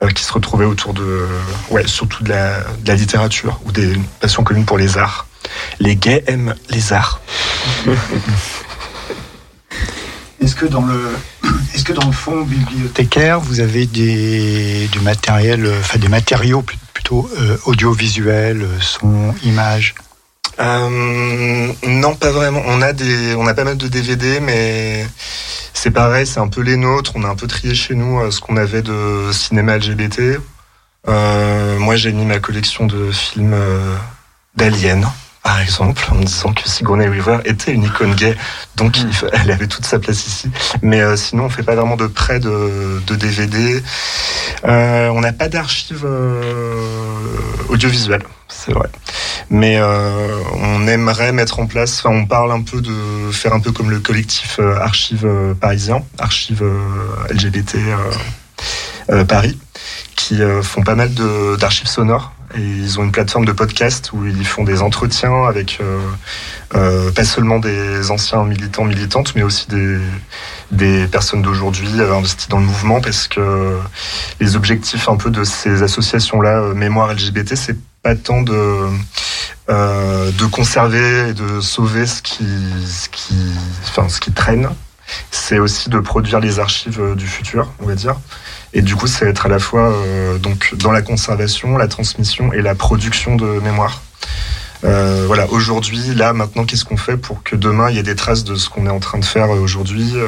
euh, qui se retrouvaient autour de, ouais, surtout de la, de la littérature ou des passions communes pour les arts. Les gays aiment les arts. [LAUGHS] Est-ce que dans le est-ce que dans le fond bibliothécaire vous avez des du matériel euh, enfin des matériaux plut- plutôt euh, audiovisuels, euh, son, images Euh, non, pas vraiment. On a des, on a pas mal de DVD, mais c'est pareil, c'est un peu les nôtres. On a un peu trié chez nous euh, ce qu'on avait de cinéma LGBT. Euh, moi, j'ai mis ma collection de films d'aliens, par exemple, en disant que Sigourney Weaver était une icône gay, donc elle avait toute sa place ici. Mais euh, sinon, on fait pas vraiment de prêt de, DVD. Euh, on n'a pas d'archives euh, audiovisuelles, c'est vrai. Mais on aimerait mettre en place, on parle un peu de faire un peu comme le collectif Archives parisien, Archives LGBT Paris, qui font pas mal d'archives sonores. Ils ont une plateforme de podcast où ils font des entretiens avec euh, euh, pas seulement des anciens militants, militantes, mais aussi des, personnes d'aujourd'hui euh, investies dans le mouvement parce que les objectifs un peu de ces associations-là, Mémoire LGBT, c'est pas tant de, de conserver et de sauver ce qui, ce qui, enfin, ce qui traîne, c'est aussi de produire les archives euh, du futur, on va dire. Et du coup, c'est être à la fois euh, donc dans la conservation, la transmission et la production de mémoire. Euh, voilà, aujourd'hui, là, maintenant, qu'est-ce qu'on fait pour que demain il y ait des traces de ce qu'on est en train de faire euh, aujourd'hui, euh,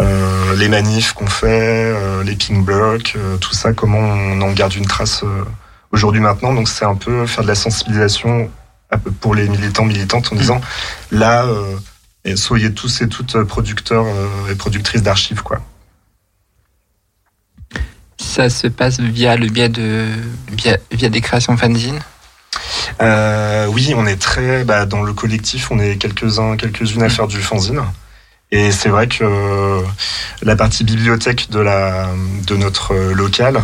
euh, les manifs qu'on fait, les ping blocs, tout ça, comment on en garde une trace aujourd'hui maintenant? Donc c'est un peu faire de la sensibilisation pour les militants militantes en disant là, et soyez tous et toutes producteurs euh, et productrices d'archives, quoi. Ça se passe via le biais de via, via des créations fanzines? Euh, oui, on est très bah, dans le collectif, on est quelques uns, quelques unes à mm. faire du fanzine. Et c'est vrai que euh, la partie bibliothèque de, la, de notre euh, local,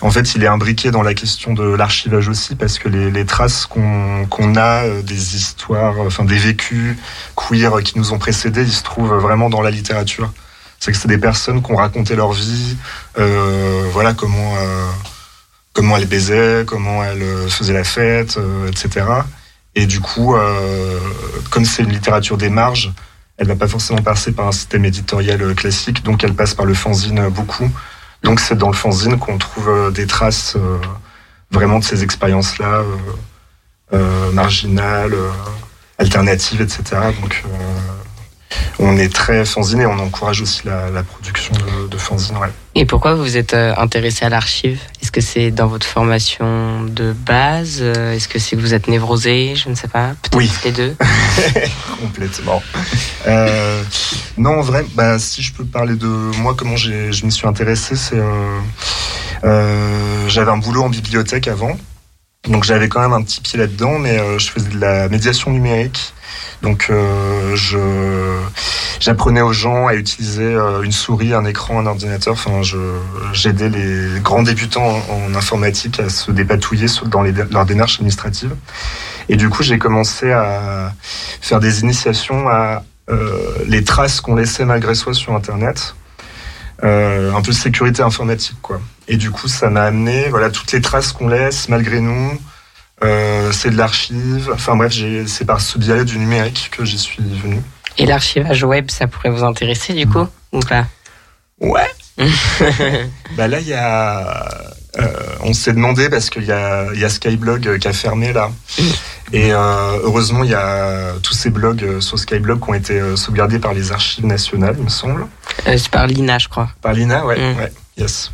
en fait, il est imbriqué dans la question de l'archivage aussi, parce que les, traces qu'on qu'on a euh, des histoires, enfin des vécus queer qui nous ont précédés, ils se trouvent vraiment dans la littérature. C'est que c'est des personnes qui ont raconté leur vie, voilà comment euh, comment elles baisaient, comment elles faisaient la fête, etc. Et du coup, comme c'est une littérature des marges, elle va pas forcément passer par un système éditorial euh, classique, donc elle passe par le fanzine euh, beaucoup. Donc c'est dans le fanzine qu'on trouve euh, des traces vraiment de ces expériences-là, marginales, alternatives, etc. Donc on est très fanzine et on encourage aussi la, la production de, de fanzine. Ouais. Et pourquoi vous vous êtes euh, intéressé à l'archive? Est-ce que c'est dans votre formation de base? Euh, Est-ce que c'est que vous êtes névrosé? Je ne sais pas. Peut-être Oui. les deux. [LAUGHS] Complètement. Euh, non, en vrai, bah, si je peux parler de moi, comment je m'y suis intéressé, c'est. euh, euh, j'avais un boulot en bibliothèque avant. Donc j'avais quand même un petit pied là-dedans, mais euh, je faisais de la médiation numérique. Donc euh, je j'apprenais aux gens à utiliser euh, une souris, un écran, un ordinateur. Enfin, j'aidais les grands débutants en, informatique à se dépatouiller dans les, leurs démarches administratives. Et du coup, j'ai commencé à faire des initiations à euh, les traces qu'on laissait malgré soi sur Internet. Euh, un peu de sécurité informatique, quoi. Et du coup, ça m'a amené, voilà, toutes les traces qu'on laisse malgré nous. Euh, c'est de l'archive. Enfin bref, c'est par ce biais du numérique que j'y suis venu. Et l'archivage web, ça pourrait vous intéresser du coup Ou pas? Ouais. [LAUGHS] bah là, il y a. euh, on s'est demandé parce qu'il y a, il y a Skyblog qui a fermé là. Et euh, heureusement, il y a tous ces blogs sur Skyblog qui ont été sauvegardés par les archives nationales, il me semble. C'est par l'INA, je crois. Par l'INA, ouais, Mm. ouais, yes.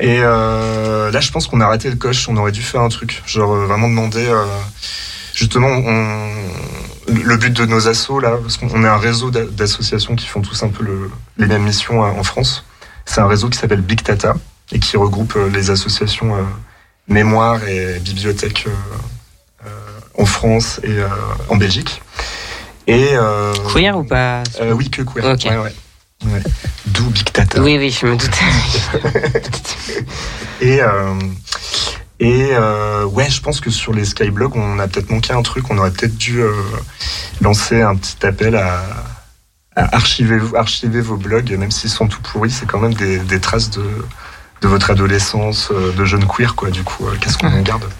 Et euh, là, je pense qu'on a raté le coche. On aurait dû faire un truc, genre euh, vraiment demander. euh, justement, on, le but de nos assos là, parce qu'on est un réseau d'a- d'associations qui font tous un peu le- les mêmes missions en France. C'est un réseau qui s'appelle Big Data et qui regroupe les associations euh, mémoire et bibliothèque en France et en Belgique. Et Queer ou pas? oui, que queer. Ok. Ouais, ouais. Ouais. D'où Big. Oui, oui, je me doutais. [LAUGHS] Et, euh, et euh, ouais, je pense que sur les Skyblogs, on a peut-être manqué un truc. On aurait peut-être dû euh, lancer un petit appel à, à archiver, archiver vos blogs, même s'ils sont tout pourris. C'est quand même des, des traces de, de votre adolescence, euh, de jeune queer, quoi. Du coup, qu'est-ce qu'on en garde?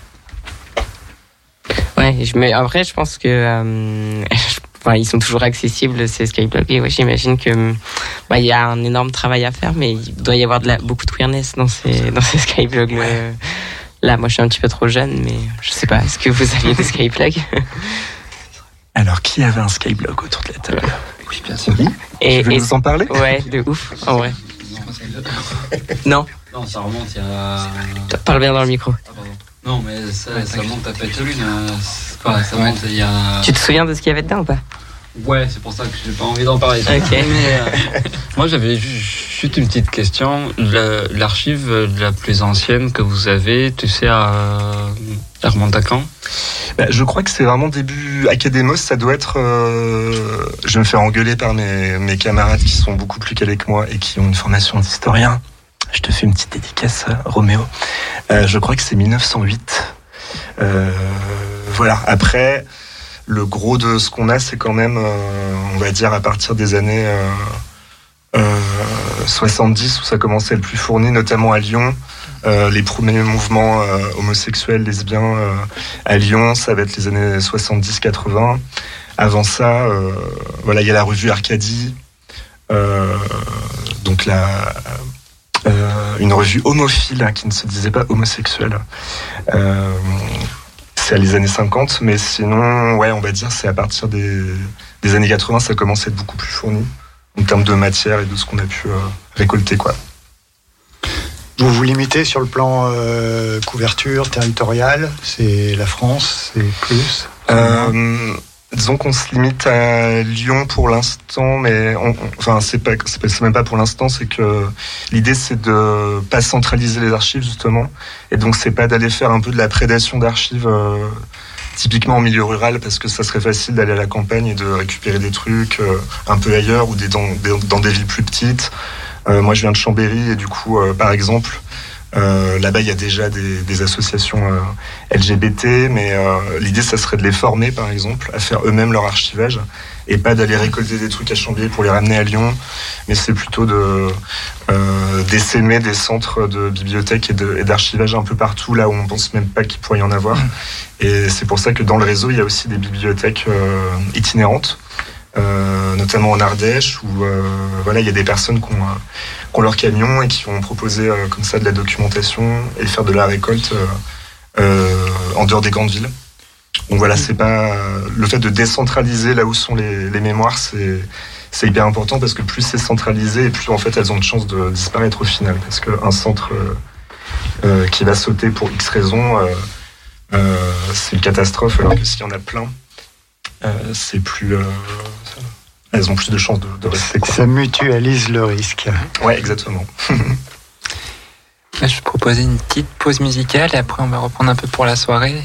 Ouais, je, mais après, je pense que. euh, [LAUGHS] enfin, ils sont toujours accessibles, ces Skyblogs. Et ouais, j'imagine que. bah, Il y a un énorme travail à faire, mais il doit y avoir de la, beaucoup de queerness dans ces, [LAUGHS] dans ces Skyblogs. le- Là, moi, je suis un petit peu trop jeune, mais je sais pas. Est-ce que vous aviez des Skyblogs [LAUGHS] Alors, qui avait un Skyblog autour de la table? Oui, bien sûr. Et, Tu veux et- nous en parler? Ouais, de ouf, en vrai. Non, Non, ça remonte il y a. parle bien dans le micro. Ah, pardon. Non, mais ça, ça monte à Pételune. euh, c'est pas- ça monte il y a. Tu te souviens de ce qu'il y avait dedans ou pas? Ouais, c'est pour ça que j'ai pas envie d'en parler. Ok. Mais, euh, [LAUGHS] moi, j'avais ju- juste une petite question. L'archive la plus ancienne que vous avez, tu sais, à, elle remonte à quand? Bah, je crois que c'est vraiment début Academos, ça doit être. euh, Je vais me faire engueuler par mes, mes camarades qui sont beaucoup plus calés que moi et qui ont une formation d'historien. Je te fais une petite dédicace, Roméo. Euh, je crois que c'est 1908. Euh, voilà. Après, le gros de ce qu'on a, c'est quand même, euh, on va dire, à partir des années euh, euh, 70 où ça commençait être plus fourni, notamment à Lyon. Euh, les premiers mouvements euh, homosexuels, lesbiens euh, à Lyon, ça va être les années 70-80. Avant ça, euh, voilà, il y a la revue Arcadie, euh, donc la, euh, une revue homophile hein, qui ne se disait pas homosexuelle. Euh, c'est à les années 50, mais sinon, ouais, on va dire c'est à partir des, des années 80, ça commence à être beaucoup plus fourni en termes de matière et de ce qu'on a pu euh, récolter, quoi. Vous vous limitez sur le plan euh, couverture territoriale, c'est la France, c'est plus? Euh, Disons qu'on se limite à Lyon pour l'instant, mais on, enfin c'est pas c'est même pas pour l'instant, c'est que l'idée c'est de pas centraliser les archives justement, et donc c'est pas d'aller faire un peu de la prédation d'archives euh, typiquement en milieu rural parce que ça serait facile d'aller à la campagne et de récupérer des trucs euh, un peu ailleurs ou des, dans, des- dans des villes plus petites. Euh, moi je viens de Chambéry et du coup par exemple euh, là-bas il y a déjà des, des associations euh, LGBT, mais euh, l'idée, ça serait de les former, par exemple, à faire eux-mêmes leur archivage et pas d'aller récolter des trucs à Chambéry pour les ramener à Lyon, mais c'est plutôt de euh, d'essaimer des centres de bibliothèques et d'archivage un peu partout, là où on pense même pas qu'il pourrait y en avoir. Et c'est pour ça que dans le réseau, il y a aussi des bibliothèques euh, itinérantes, euh, notamment en Ardèche, où euh, voilà, il y a des personnes qui ont, euh, qui ont leur camion et qui ont proposé euh, comme ça de la documentation et faire de la récolte en dehors des grandes villes. Donc voilà, c'est pas le fait de décentraliser là où sont les, mémoires, c'est c'est hyper important parce que plus c'est centralisé et plus en fait elles ont de chances de disparaître au final parce qu'un centre qui va sauter pour X raisons, c'est une catastrophe alors que s'il y en a plein, c'est plus euh, elles ont plus de chances de, de rester. quoi. Ça mutualise le risque. Ouais, exactement. [LAUGHS] Là, je proposais une petite pause musicale et après on va reprendre un peu pour la soirée.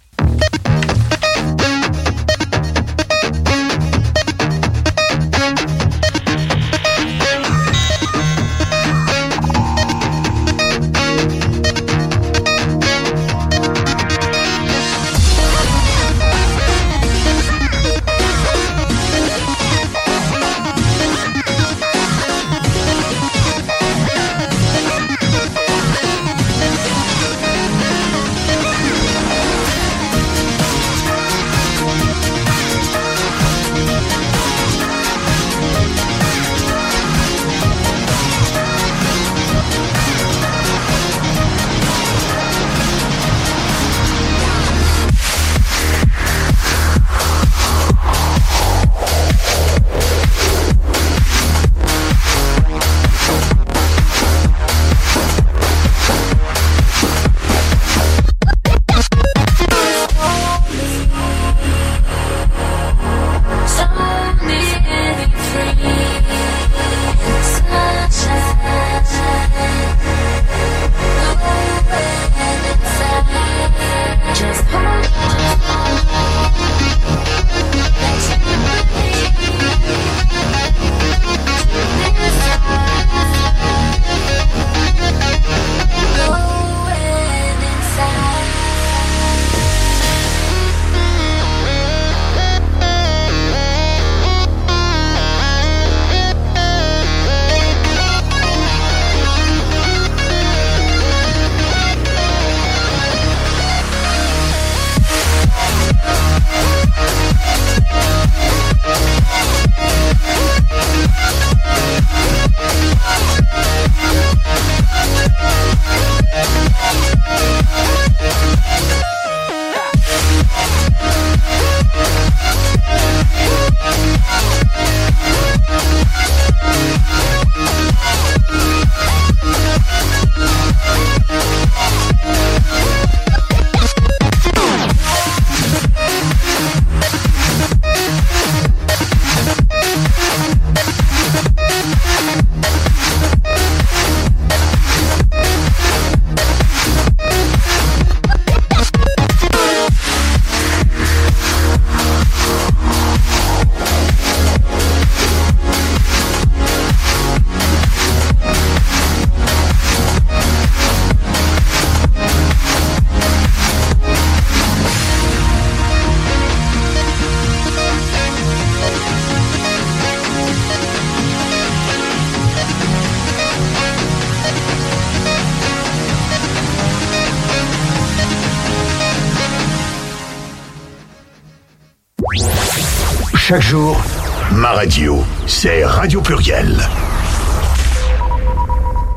Radio, c'est Radio Pluriel.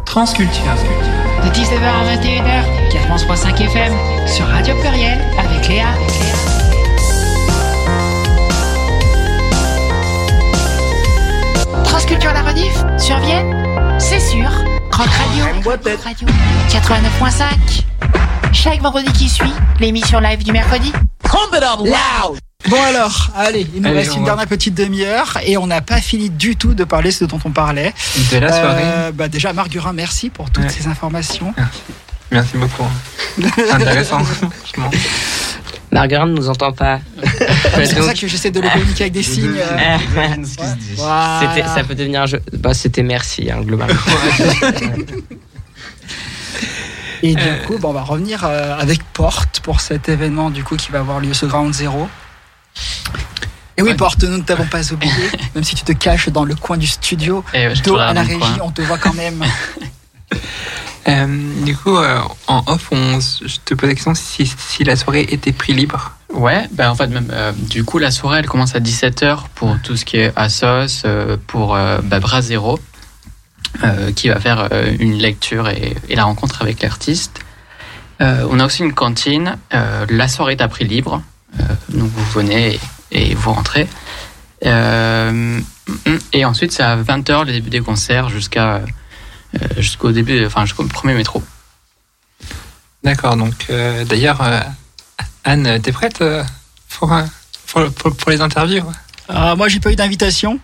Transculture. De 19h à 21h, 4.5 FM, sur Radio Pluriel, avec Léa. Transculture la rediff, sur Vienne, c'est sûr. Croc Radio, Radio 89.5. Chaque vendredi qui suit, l'émission live du mercredi. Pump it up loud. Bon alors, allez, il nous Allez, reste une va. dernière petite demi-heure et on n'a pas fini du tout de parler ce dont on parlait. De la soirée. Euh, bah déjà, Marguerin, merci pour toutes Ouais. ces informations. Merci beaucoup. C'est [LAUGHS] intéressant, franchement. Marguerite ne nous entend pas. [LAUGHS] C'est pour Donc, ça que j'essaie de le communiquer avec des signes. euh, voilà. ça peut devenir un jeu. Bah, c'était merci, hein, globalement. Et du coup, bon, on va revenir euh, avec Porte pour cet événement du coup qui va avoir lieu ce Ground Zero. Et oui, Porte, nous ne t'avons pas oublié, [LAUGHS] même si tu te caches dans le coin du studio, ouais, dos là à la régie, coin. on te voit quand même. [LAUGHS] Euh, du coup, euh, en off, on, je te pose la question si, si la soirée était prix libre. Ouais, bah en fait, même, euh, du coup, la soirée, elle commence à 17h pour tout ce qui est Assos, euh, pour euh, bah, Brasero, euh, qui va faire euh, une lecture et, et la rencontre avec l'artiste. Euh, on a aussi une cantine. euh, la soirée est à prix libre. Euh, donc, vous venez et, et vous rentrez. Euh, et ensuite, c'est à 20h le début des concerts jusqu'à euh, jusqu'au début, enfin jusqu'au premier métro. D'accord, donc euh, d'ailleurs, euh, Anne, t'es prête euh, pour, pour, pour- pour les interviews? Euh, moi, j'ai pas eu d'invitation,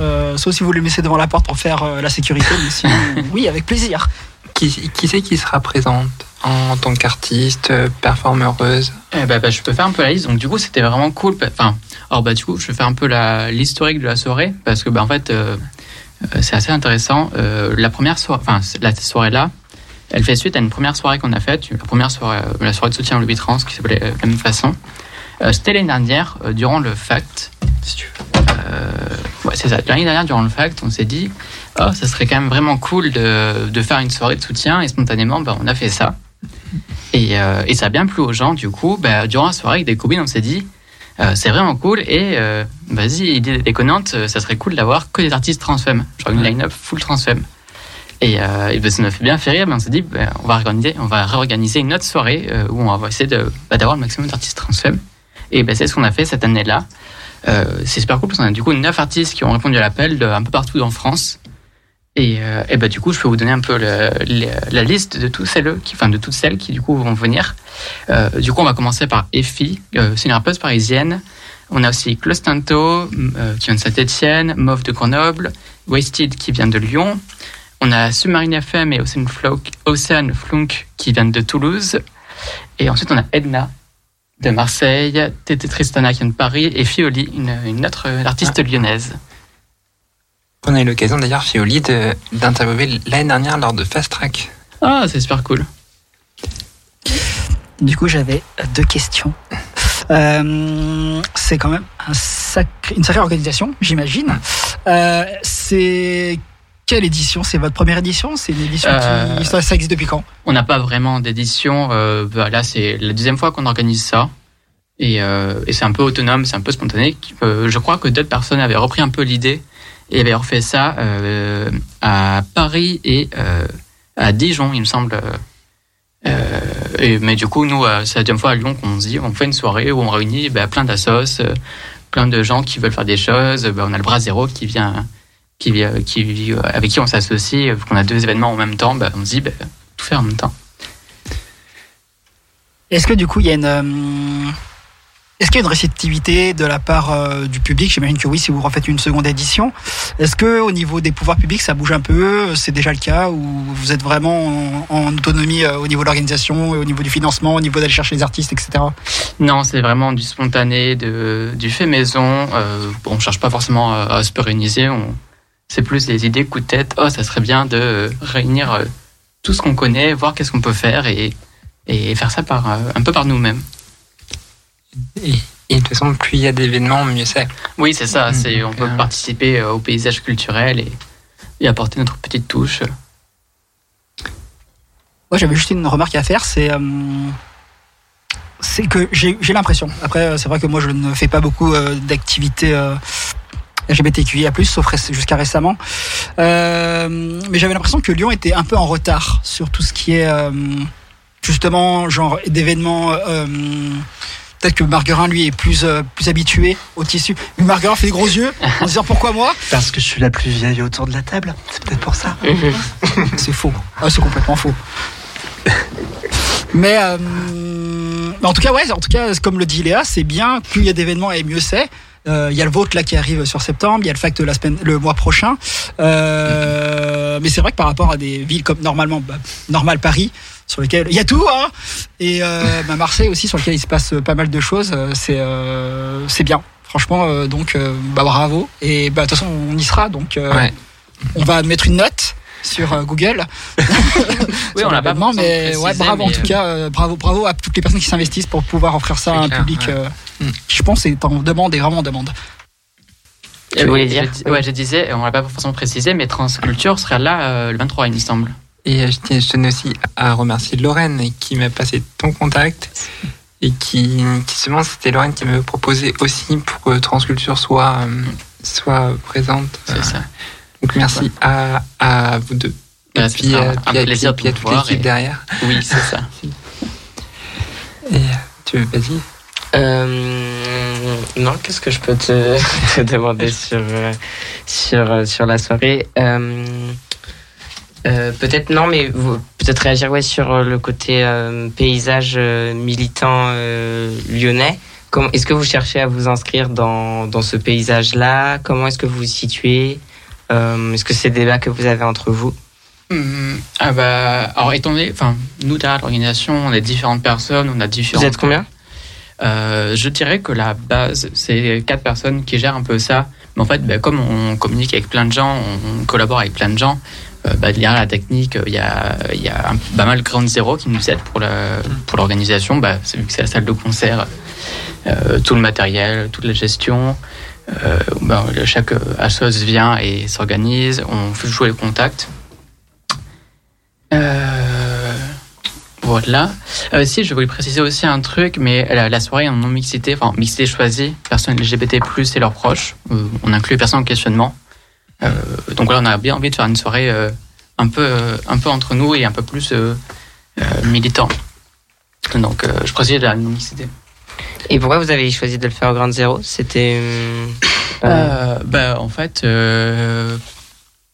euh, sauf si vous voulez me laisser devant la porte pour faire euh, la sécurité. Mais sinon, [LAUGHS] oui, avec plaisir. Qui, qui c'est qui sera présente? En tant qu'artiste, euh, performeuse? Eh ben, bah, je peux faire un peu la liste. Donc, du coup, c'était vraiment cool. Enfin, alors, bah, du coup, je vais faire un peu l'historique de la soirée parce que, bah, en fait, euh, euh, c'est assez intéressant. Euh, la première soirée, enfin, la soirée là, elle fait suite à une première soirée qu'on a faite. La première soirée, la soirée de soutien au Louis Trans qui s'appelait de la même façon. Euh, c'était l'année dernière, durant le FACT. Si tu veux. Ouais, c'est ça. L'année dernière, durant le FACT, on s'est dit, oh, ça serait quand même vraiment cool de, de faire une soirée de soutien. Et spontanément, bah, on a fait ça. Et, euh, et ça a bien plu aux gens. Du coup, bah, durant la soirée, avec des copines, on s'est dit, euh, c'est vraiment cool. Et euh, vas-y, idée déconnante, ça serait cool d'avoir que des artistes transfemmes. Genre une line-up full transfemme. Et, et ben, ça nous fait bien fait rire. Mais on s'est dit, ben, on va organiser, on va réorganiser une autre soirée où on va essayer bah, d'avoir le maximum d'artistes transfemmes. Et c'est ce qu'on a fait cette année-là. C'est super cool parce qu'on a du coup neuf artistes qui ont répondu à l'appel de, un peu partout en France. Et, euh, et bah, du coup, je peux vous donner un peu le- le- la liste de tous celles qui, enfin, de toutes celles qui du coup vont venir. Euh, du coup, on va commencer par Effie, euh, c'est une rappeuse parisienne. On a aussi Clostanto, euh, qui vient de Saint-Etienne, Mauve de Grenoble, Wasted qui vient de Lyon. On a Submarine FM et Ocean, Flock, Ocean Flunk qui viennent de Toulouse. Et ensuite, on a Edna de Marseille, Tété Tristana qui vient de Paris et Fioli, une, une autre artiste lyonnaise. On a eu l'occasion d'ailleurs, Fioli, de- d'interviewer l'année dernière lors de Fast Track. Ah, c'est super cool. Du coup, j'avais deux questions. Euh, c'est quand même un sacré- une sacrée organisation, j'imagine. Euh, c'est quelle édition? C'est votre première édition? C'est une édition Euh, qui ça, ça existe depuis quand? On n'a pas vraiment d'édition. Euh, bah, là, c'est la deuxième fois qu'on organise ça. Et, euh, et c'est un peu autonome, c'est un peu spontané. Euh, je crois que d'autres personnes avaient repris un peu l'idée et avaient refait ça euh, à Paris et à Dijon, il me semble. Mais du coup, nous, euh, c'est la deuxième fois à Lyon qu'on se dit, on fait une soirée où on réunit bah, plein d'assos, plein de gens qui veulent faire des choses. Bah, on a le bras zéro qui vient, qui vient, avec qui on s'associe. Qu'on a deux événements en même temps, bah, on se dit, bah, tout faire en même temps. Est-ce que du coup, il y a une. Euh, Est-ce qu'il y a une réceptivité de la part euh, du public? J'imagine que oui, si vous refaites une seconde édition. Est-ce que au niveau des pouvoirs publics, ça bouge un peu? C'est déjà le cas ou vous êtes vraiment en, autonomie euh, au niveau de l'organisation, au niveau du financement, au niveau d'aller chercher les artistes, etc. Non, c'est vraiment du spontané, de, du fait maison. Euh, on cherche pas forcément à, à se pérenniser. C'est plus des idées coup de tête. Oh, ça serait bien de réunir euh, tout ce qu'on connaît, voir qu'est-ce qu'on peut faire et, et faire ça par, euh, un peu par nous-mêmes. Et, et de toute façon, plus il y a d'événements, mieux c'est. Oui, c'est ça. C'est, on peut euh, participer euh, au paysage culturel et, et apporter notre petite touche. Moi, j'avais juste une remarque à faire, c'est euh, c'est que j'ai j'ai l'impression. Après, c'est vrai que moi, je ne fais pas beaucoup euh, d'activités euh, LGBTQIA+, sauf ré- jusqu'à récemment. Euh, mais j'avais l'impression que Lyon était un peu en retard sur tout ce qui est euh, justement genre d'événements. euh, Peut-être que Marguerin, lui, est plus, euh, plus habitué au tissu. Mais Marguerin fait des gros yeux en disant pourquoi moi? Parce que je suis la plus vieille autour de la table. C'est peut-être pour ça. [LAUGHS] C'est faux. Ah, c'est complètement faux. Mais, euh, Mais en tout cas, ouais, en tout cas, comme le dit Léa, c'est bien. Plus il y a d'événements et mieux c'est. Euh, Il y a le vôtre là qui arrive sur septembre, il y a le fact la semaine, le mois prochain. Euh, mais c'est vrai que par rapport à des villes comme normalement, bah, normal Paris, sur lesquelles il y a tout, hein, et euh, [LAUGHS] bah, Marseille aussi, sur lequel il se passe pas mal de choses, euh, c'est euh, c'est bien. Franchement, euh, donc euh, bah, bravo. Et bah, de toute façon, on y sera, donc euh, Ouais. on va mettre une note sur euh, Google. [LAUGHS] [LAUGHS] Oui, Sur on l'a pas mais ouais, bravo en tout euh, cas, euh, bravo, bravo à toutes les personnes qui s'investissent pour pouvoir offrir ça à un clair, public ouais. Je pense, est en demande et vraiment en demande. Tu voulais dire je, Ouais, je disais, on l'a pas forcément précisé, mais Transculture sera là euh, le 23, il me semble. Et euh, je tiens- je tenais aussi à remercier Lorraine qui m'a passé ton contact et qui, qui justement c'était Lorraine qui me proposé aussi pour que Transculture soit, euh, soit présente. C'est Euh, ça. Donc merci à, à vous deux. Bah, et puis, un puis à- plaisir de puis à vous toute l'équipe et- derrière. Oui, c'est ça. [LAUGHS] Et tu veux, vas-y. Euh, non, qu'est-ce que je peux te, [LAUGHS] te demander sur, euh, sur, euh, sur la soirée Euh, euh, Peut-être non, mais peut-être réagir ouais, sur le côté paysage militant lyonnais. Est-ce que vous cherchez à vous inscrire dans, dans ce paysage-là? Comment est-ce que vous vous situez? Est-ce que c'est des débats que vous avez entre vous? Hum, ah bah, alors étant donné, enfin, nous derrière l'organisation, on est différentes personnes, on a différentes. Vous êtes combien? Euh, Je dirais que la base, c'est quatre personnes qui gèrent un peu ça. Mais en fait, bah, comme on communique avec plein de gens, on, collabore avec plein de gens. Euh, bah, derrière la technique, il y a, pas mal Ground Zero qui nous aide pour l'organisation. Bah, vu que c'est la salle de concert, euh, tout le matériel, toute la gestion. Chaque assos vient et s'organise. On fait jouer les contacts. Voilà. Euh, si, je voulais préciser aussi un truc, mais la, la soirée en non-mixité, enfin, mixité choisie, personnes LGBT+, et leurs proches, euh, on inclut les personnes en questionnement. Euh, donc voilà, on a bien envie de faire une soirée euh, un, peu, un peu entre nous et un peu plus militant. Donc, je précise la non-mixité. Et pourquoi vous avez choisi de le faire au Grand Zéro? C'était. bah, en fait,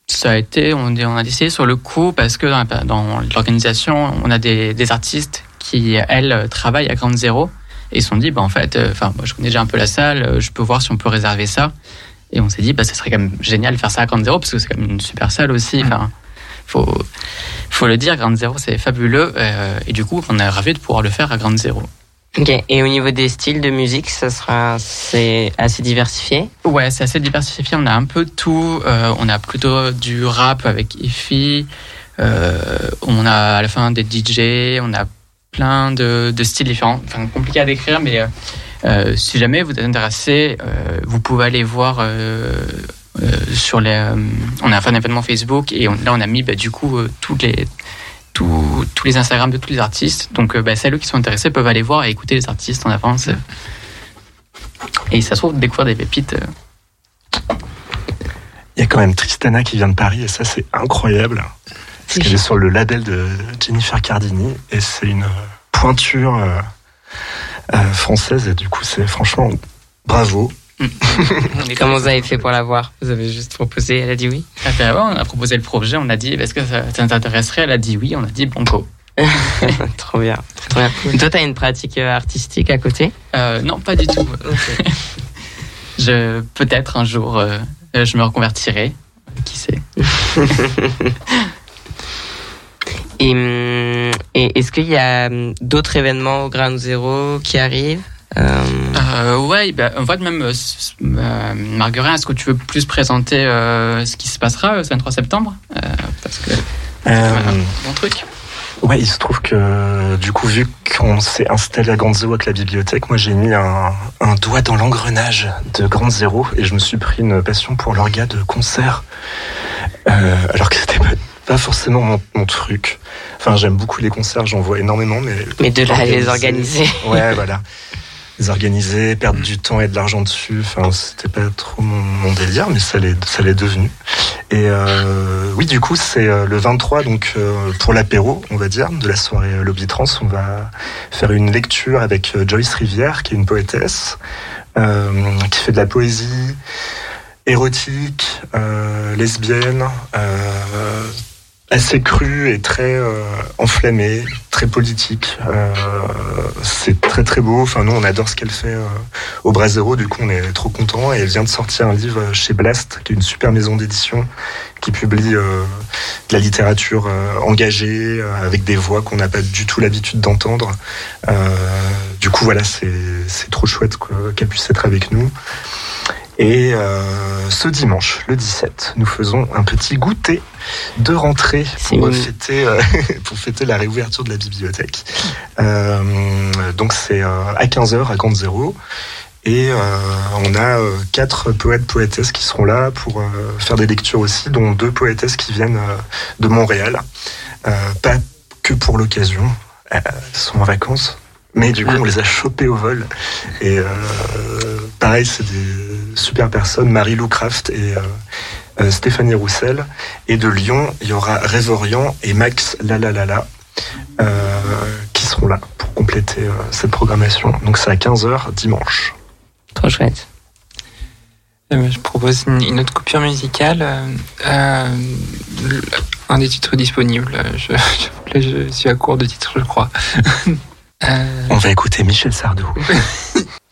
ça a été, on, on a décidé sur le coup parce que dans, l'organisation, on a des, des artistes qui, elles, travaillent à Grande Zéro et ils se sont dit, bah, en fait, euh, enfin, moi je connais déjà un peu la salle, euh, je peux voir si on peut réserver ça. Et on s'est dit, bah, ça serait quand même génial de faire ça à Grande Zéro parce que c'est quand même une super salle aussi. Enfin, faut, faut le dire, Grande Zéro, c'est fabuleux. euh, et du coup, on est ravis de pouvoir le faire à Grande Zéro. Ok. Et au niveau des styles de musique, ça sera assez diversifié? Ouais, c'est assez diversifié. On a un peu tout. Euh, on a plutôt du rap avec Ify. Euh, on a à la fin des DJ. On a plein de, styles différents. Enfin, compliqué à décrire, mais euh, si jamais vous êtes intéressé, vous pouvez aller voir sur les. on a fait un événement Facebook et là, on a mis bah, du coup euh, toutes les tous, tous les Instagram de tous les artistes. Donc, euh, bah, celles qui sont intéressées peuvent aller voir et écouter les artistes en avance. Et ça se trouve découvrir des pépites. euh, Il y a quand même Tristana qui vient de Paris et ça c'est incroyable. Parce qu'elle est sur le label de Jennifer Cardini et c'est une euh, pointure euh, euh, française et du coup c'est franchement bravo. [LAUGHS] Comment vous avez fait pour la voir Vous avez juste proposé, elle a dit oui Ah ben ouais, on a proposé le projet, on a dit est-ce que ça, ça t'intéresserait Elle a dit oui, on a dit banco. [LAUGHS] Trop bien. Trop bien. Toi, t'as une pratique euh, artistique à côté Euh, non, pas du tout. [LAUGHS] je peut-être un jour euh, je me reconvertirai. Qui sait Et, hum, et est-ce qu'il y a hum, d'autres événements au Ground Zero qui arrivent Euh, euh, Ouais, ben, en fait même euh, euh, Marguerite, est-ce que tu veux plus présenter euh, ce qui se passera le 23 septembre Euh, Parce que Euh, voilà, bon truc. Ouais, il se trouve que du coup, vu qu'on s'est installé à Grande Zéro avec la bibliothèque, moi j'ai mis un, un doigt dans l'engrenage de Grande Zéro et je me suis pris une passion pour l'orga de concert. Euh, alors que c'était pas, pas forcément mon, mon truc. Enfin, j'aime beaucoup les concerts, j'en vois énormément, mais. Mais de là à les organiser. Ouais, voilà. Les organiser, perdre du temps et de l'argent dessus, enfin, c'était pas trop mon, délire, mais ça l'est, ça l'est devenu. Et euh, oui, du coup, c'est euh, le 23, donc euh, pour l'apéro, on va dire, de la soirée Lobby Trans, on va faire une lecture avec Joyce Rivière, qui est une poétesse, qui fait de la poésie érotique, lesbienne, assez cru et très euh, enflammé, très politique. Euh, c'est très très beau. Enfin, nous, on adore ce qu'elle fait euh, au Brasero. Du coup, on est trop content. Et elle vient de sortir un livre chez Blast, qui est une super maison d'édition qui publie euh, de la littérature euh, engagée euh, avec des voix qu'on n'a pas du tout l'habitude d'entendre. Du coup, voilà, c'est trop chouette qu'elle puisse être avec nous. Et euh, ce dimanche, le 17, nous faisons un petit goûter de rentrée pour fêter, euh, [LAUGHS] pour fêter la réouverture de la bibliothèque. Euh, donc c'est euh, à 15h à Grande Zéro. Et euh, on a euh, quatre poètes poétesses qui seront là pour euh, faire des lectures aussi, dont deux poétesses qui viennent de Montréal. Euh, pas que pour l'occasion, elles sont en vacances. Mais du coup, on les a chopées au vol. Et euh, pareil, c'est des super personnes, Marie-Lou Craft et euh, euh, Stéphanie Roussel. Et de Lyon, il y aura Révorian et Max Lalalala euh, qui seront là pour compléter euh, cette programmation. Donc c'est à 15h dimanche. Trop chouette. Je propose une, autre coupure musicale. euh, le- un des titres disponibles. Je, je- là, je suis à court de titres, je crois. [LAUGHS] Euh, On va écouter Michel Sardou. [LAUGHS]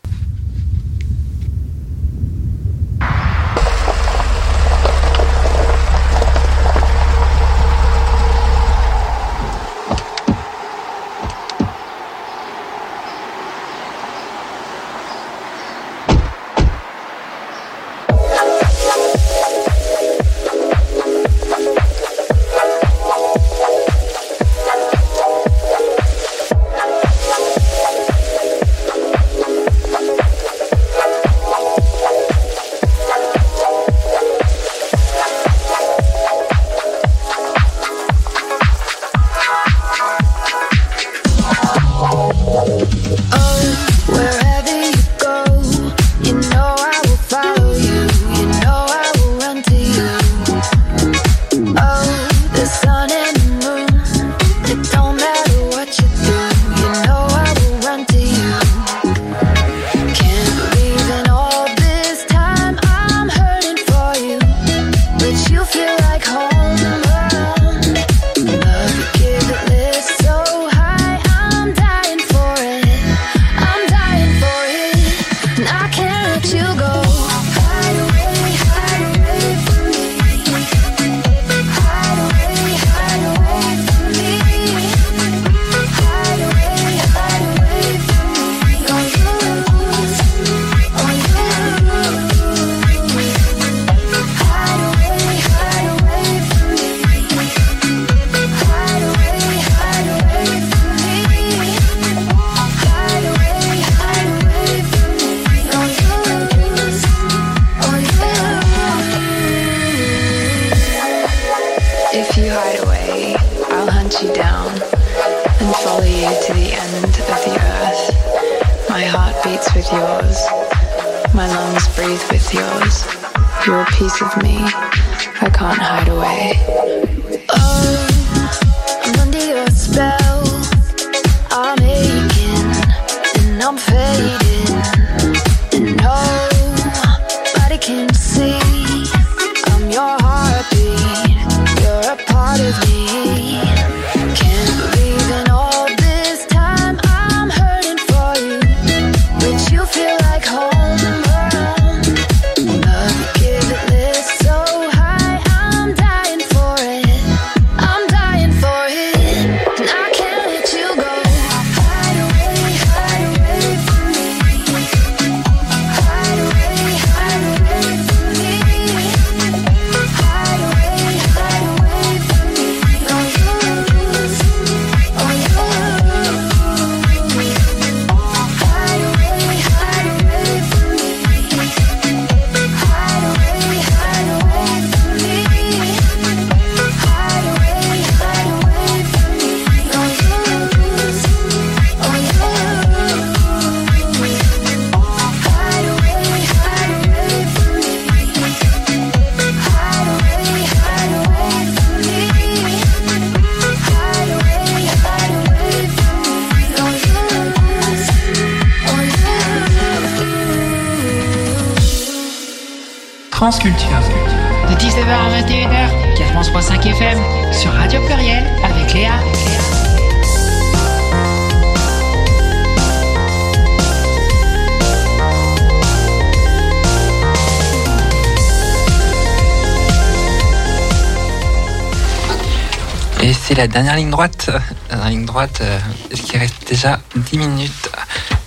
la dernière ligne droite. La dernière ligne droite, euh, ce qui reste déjà 10 minutes.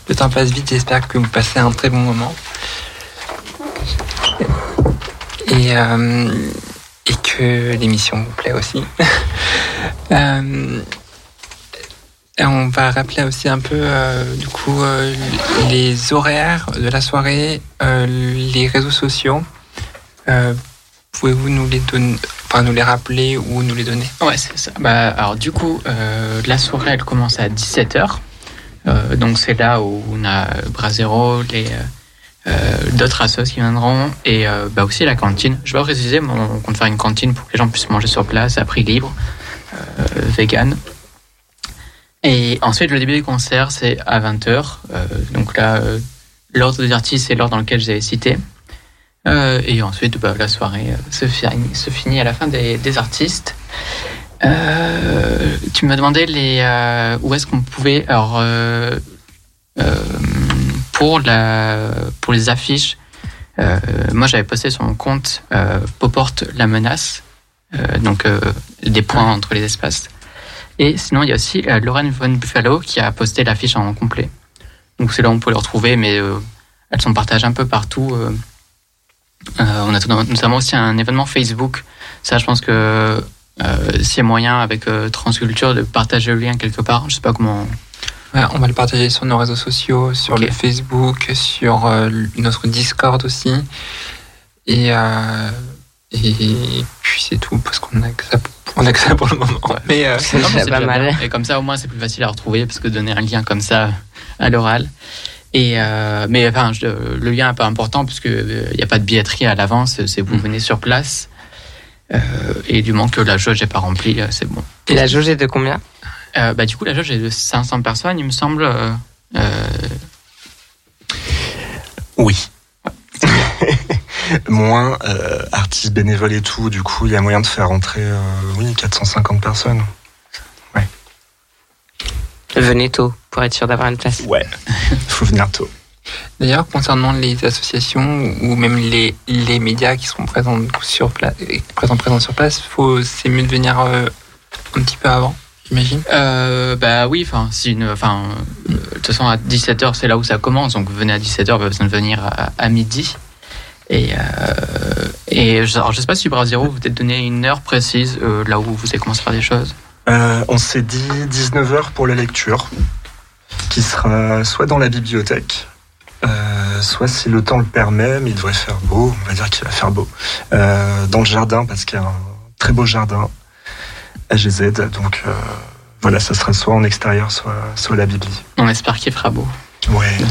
Le temps passe vite, j'espère que vous passez un très bon moment. Et, euh, que l'émission vous plaît aussi. [LAUGHS] Euh, on va rappeler aussi un peu, euh, du coup, euh, les horaires de la soirée, euh, les réseaux sociaux. Euh, Pouvez-vous nous les donner, enfin nous les rappeler ou nous les donner? Ouais, c'est ça. Bah, alors du coup, euh, la soirée, elle commence à 17h. Euh, donc c'est là où on a Brasero, les euh, d'autres assos qui viendront et bah, aussi la cantine. Je vais préciser, on compte faire une cantine pour que les gens puissent manger sur place à prix libre, vegan. Et ensuite, le début du concert, c'est à 20h. donc là, l'ordre des artistes, c'est l'ordre dans lequel j'ai cité. Euh, et ensuite, bah, la soirée se, finit, à la fin des artistes. Euh, tu m'as demandé les, euh, où est-ce qu'on pouvait. Alors, euh, euh, pour, la, pour les affiches, euh, moi j'avais posté sur mon compte Poporte la menace, donc des points entre les espaces. Et sinon, il y a aussi Lorraine Von Buffalo qui a posté l'affiche en complet. Donc c'est là où on peut les retrouver, mais elles sont partagées un peu partout. on a notamment aussi un événement Facebook. Ça, je pense que s'il y a moyen avec euh, Transculture de partager le lien quelque part, je sais pas comment. Ouais, on va le partager sur nos réseaux sociaux, sur Ok. le Facebook, sur euh, notre Discord aussi. Et, euh, et puis c'est tout, parce qu'on a que ça, on a que ça pour le moment. Mais, euh, C'est pas déjà mal. bien. Et comme ça, au moins, c'est plus facile à retrouver parce que donner un lien comme ça à l'oral. Et euh, mais enfin, je- le lien est pas important puisque euh, il n'y a pas de billetterie à l'avance. C'est vous venez sur place. Euh, et du moment que la jauge n'est pas remplie, euh, c'est bon. Et la jauge est de combien? Euh, bah, Du coup, la jauge est de 500 personnes, il me semble. Oui. [LAUGHS] Moins euh, artistes bénévoles et tout, du coup, il y a moyen de faire entrer euh, oui, 450 personnes. Venez tôt pour être sûr d'avoir une place. Ouais, faut venir tôt. D'ailleurs, concernant les associations ou même les, les médias qui seront présents sur place, présents, présents sur place, faut, c'est mieux de venir euh, un petit peu avant, j'imagine. Euh, bah oui, enfin, si une, enfin, euh, de toute façon à 17h c'est là où ça commence, donc venez à 17h, pas besoin de venir à, à midi. Et, euh, et je, alors, je sais pas si Brasero vous peut-être donné une heure précise euh, là où vous avez commencé à faire des choses. Euh, on s'est dit 19h pour la lecture, qui sera soit dans la bibliothèque, euh, soit si le temps le permet, mais il devrait faire beau, on va dire qu'il va faire beau, euh, dans le jardin, parce qu'il y a un très beau jardin à GZ, donc euh, voilà, ça sera soit en extérieur, soit, soit à la bibli. On espère qu'il fera beau. Ouais. [LAUGHS]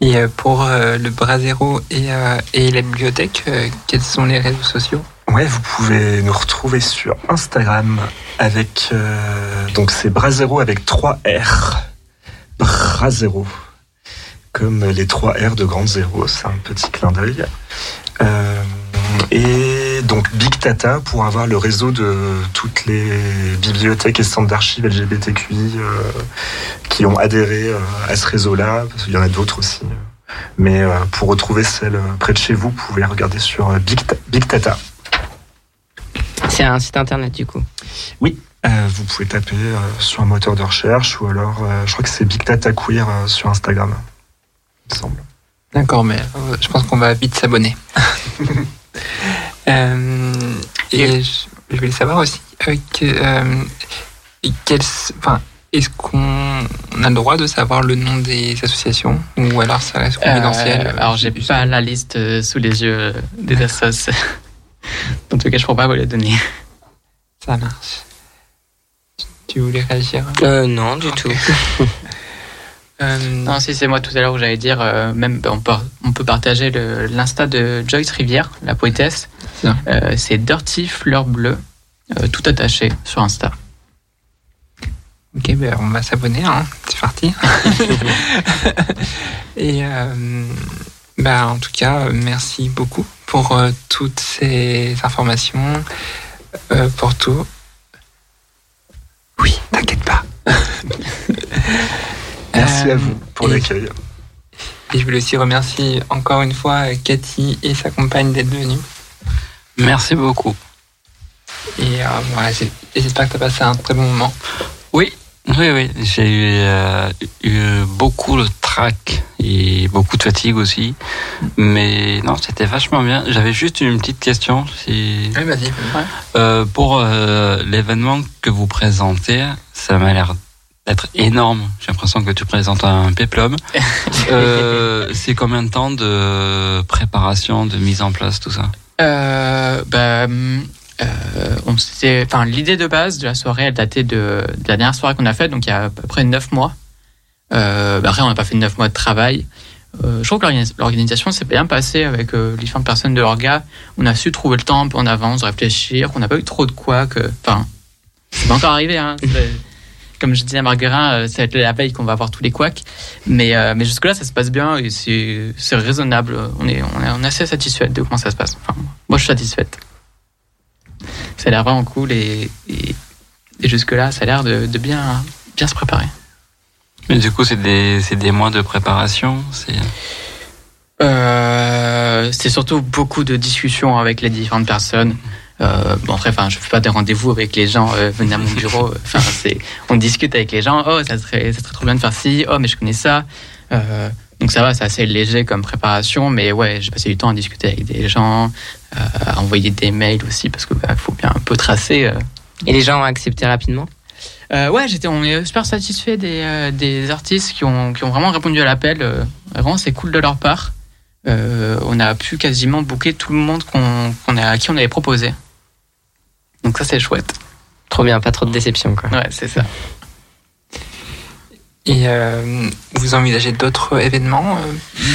Et euh, pour euh, le Brasero et, euh, et la bibliothèque, quels sont les réseaux sociaux? Ouais, vous pouvez nous retrouver sur Instagram avec euh, donc c'est Brasero avec 3 R. Brasero. Comme les 3 R de Grande Zéro, c'est un petit clin d'œil. Euh, et donc Big Tata pour avoir le réseau de toutes les bibliothèques et centres d'archives LGBTQI euh, qui ont adhéré euh, à ce réseau-là, parce qu'il y en a d'autres aussi. Mais pour retrouver celle près de chez vous, vous pouvez regarder sur Big, Big Tata. C'est un site internet du coup. Oui, euh, vous pouvez taper euh, sur un moteur de recherche ou alors, euh, je crois que c'est Big Data Queer sur Instagram, il me semble. D'accord, mais euh, je pense qu'on va vite s'abonner. [LAUGHS] Euh, et je, je voulais savoir aussi euh, que, euh, quels- enfin, est-ce qu'on a le droit de savoir le nom des associations ou alors ça reste confidentiel? Euh, alors j'ai pas la liste sous les yeux des assos. [LAUGHS] en tout cas, je pourrais pas vous les donner. Ça marche. Tu voulais réagir? Euh, non, du tout. [LAUGHS] Euh, Non, si c'est moi tout à l'heure où j'allais dire, euh, même on peut, on peut partager l'insta de Joyce Rivière, la poétesse. Euh, c'est Dirty Fleur Bleue, tout attaché sur Insta. Ok, ben on va s'abonner, hein. c'est parti. [LAUGHS] Et euh, bah, en tout cas, merci beaucoup pour euh, toutes ces informations, euh, pour tout. Oui, t'inquiète pas. [LAUGHS] Merci à Euh, vous pour l'accueil. Et je voulais aussi remercier encore une fois Cathy et sa compagne d'être venues. Merci beaucoup. Et euh, voilà, j'espère que tu as passé un très bon moment. Oui, oui, oui. J'ai eu, euh, eu beaucoup de trac et beaucoup de fatigue aussi. Mais non, c'était vachement bien. J'avais juste une petite question. Si... Oui, vas-y. Euh, pour euh, l'événement que vous présentez, ça m'a l'air d'être énorme. J'ai l'impression que tu présentes un péplum. [LAUGHS] Euh, c'est combien de temps de préparation, de mise en place, tout ça? Euh, bah, hum, euh, on enfin, l'idée de base de la soirée, elle datait de, de la dernière soirée qu'on a faite, donc il y a à peu près neuf mois. Euh, bah, après, on n'a pas fait neuf mois de travail. Euh, je trouve que l'organis- l'organisation s'est bien passée avec les différentes personnes de l'orga. On a su trouver le temps un peu en avance, réfléchir, qu'on n'a pas eu trop de quoi que. Enfin, c'est pas encore arrivé, hein. [LAUGHS] Comme je disais à Marguerin, euh, ça va être la veille qu'on va voir tous les couacs. Mais, euh, mais jusque-là, ça se passe bien et c'est raisonnable. On est, on, est, on est assez satisfait de comment ça se passe. Enfin, moi, je suis satisfaite. Ça a l'air vraiment cool et, et, et jusque-là, ça a l'air de, de bien, bien se préparer. Mais du coup, c'est des, mois de préparation. C'est Euh, c'est surtout beaucoup de discussions avec les différentes personnes. Euh, bon après, enfin, je fais pas des rendez-vous avec les gens. Euh, venez à mon bureau. [LAUGHS] Enfin, c'est, on discute avec les gens. Oh, ça serait, ça serait trop bien de faire ci. Oh, mais je connais ça. Euh, donc ça va, c'est assez léger comme préparation. Mais ouais, j'ai passé du temps à discuter avec des gens, euh, à envoyer des mails aussi parce que bah, faut bien un peu tracer. euh. Et les gens ont accepté rapidement? Euh, ouais, j'étais, on est super satisfait des, euh, des artistes qui ont, qui ont vraiment répondu à l'appel. Euh, vraiment, c'est cool de leur part. Euh, on a pu quasiment booker tout le monde qu'on, qu'on a, à qui on avait proposé. Donc ça, c'est chouette. Trop bien, pas trop de déception quoi. Ouais, c'est ça. Et euh, vous envisagez d'autres événements euh,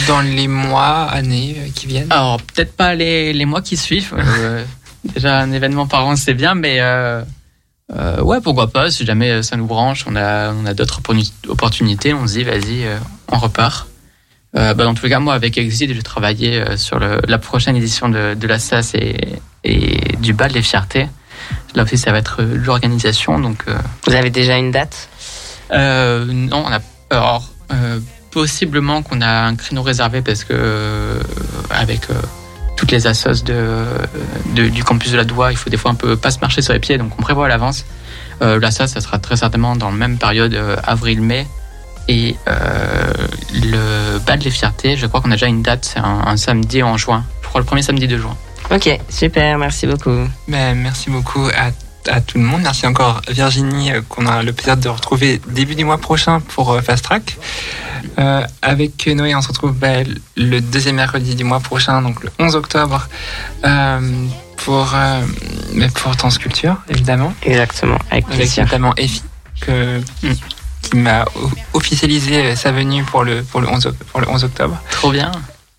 dans les mois, années euh, qui viennent? Alors, peut-être pas les, les mois qui suivent. Euh, [LAUGHS] déjà, un événement par an, c'est bien, mais euh, euh, ouais, pourquoi pas, si jamais ça nous branche, on a, on a d'autres opportuni- opportunités, on se dit, vas-y, euh, on repart. Euh, bah, dans tous les cas, moi, avec Exit, j'ai travaillé euh, sur le, la prochaine édition de, de la SAS et, et du Bal des Fiertés. Là aussi, ça va être euh, l'organisation, donc... euh, Vous avez déjà une date? Euh, non, on a. Alors, possiblement qu'on a un créneau réservé parce que, avec toutes les assos de, de- du campus de la Doua, il faut des fois un peu pas se marcher sur les pieds, donc on prévoit à l'avance. Euh, là, ça, ça sera très certainement dans la même période, euh, avril-mai. Et euh, le bal des fiertés, je crois qu'on a déjà une date, c'est un, un samedi en juin. Je crois le premier samedi de juin. Ok, super, merci beaucoup. Ben, merci beaucoup à, à tout le monde. Merci encore Virginie euh, qu'on a le plaisir de retrouver début du mois prochain pour euh, Fast Track. Euh, avec Noé, on se retrouve ben, le deuxième mercredi du mois prochain, donc le 11 octobre, euh, pour, euh, ben, pour Transculture, évidemment. Exactement, avec Avec notamment Effie, que, qui m'a officialisé sa venue pour le, pour le, 11, oc- pour le 11 octobre. Trop bien.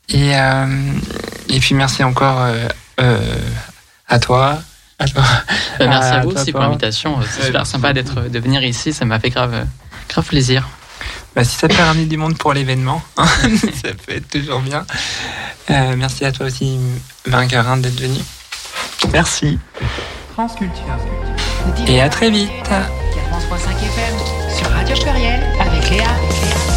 Et, euh, et puis merci encore à toi. À toi. Bah, merci à vous aussi pour l'invitation. C'est super sympa d'être, de venir ici, ça m'a fait grave, grave plaisir. Bah, si ça peut ramener du monde pour l'événement, hein, [LAUGHS] ça peut être toujours bien. Euh, merci à toi aussi, Marguerin, d'être venu. Merci. France Culture. Et à très vite. 4.5 FM sur Radio Pluriel avec Léa.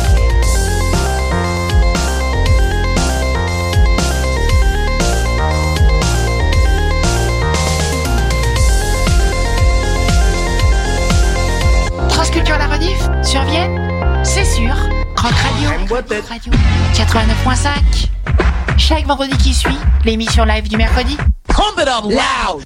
Rediff sur Vienne C'est sûr. Croc Radio. Radio 89.5. Chaque vendredi qui suit, l'émission live du mercredi. Pump it up loud.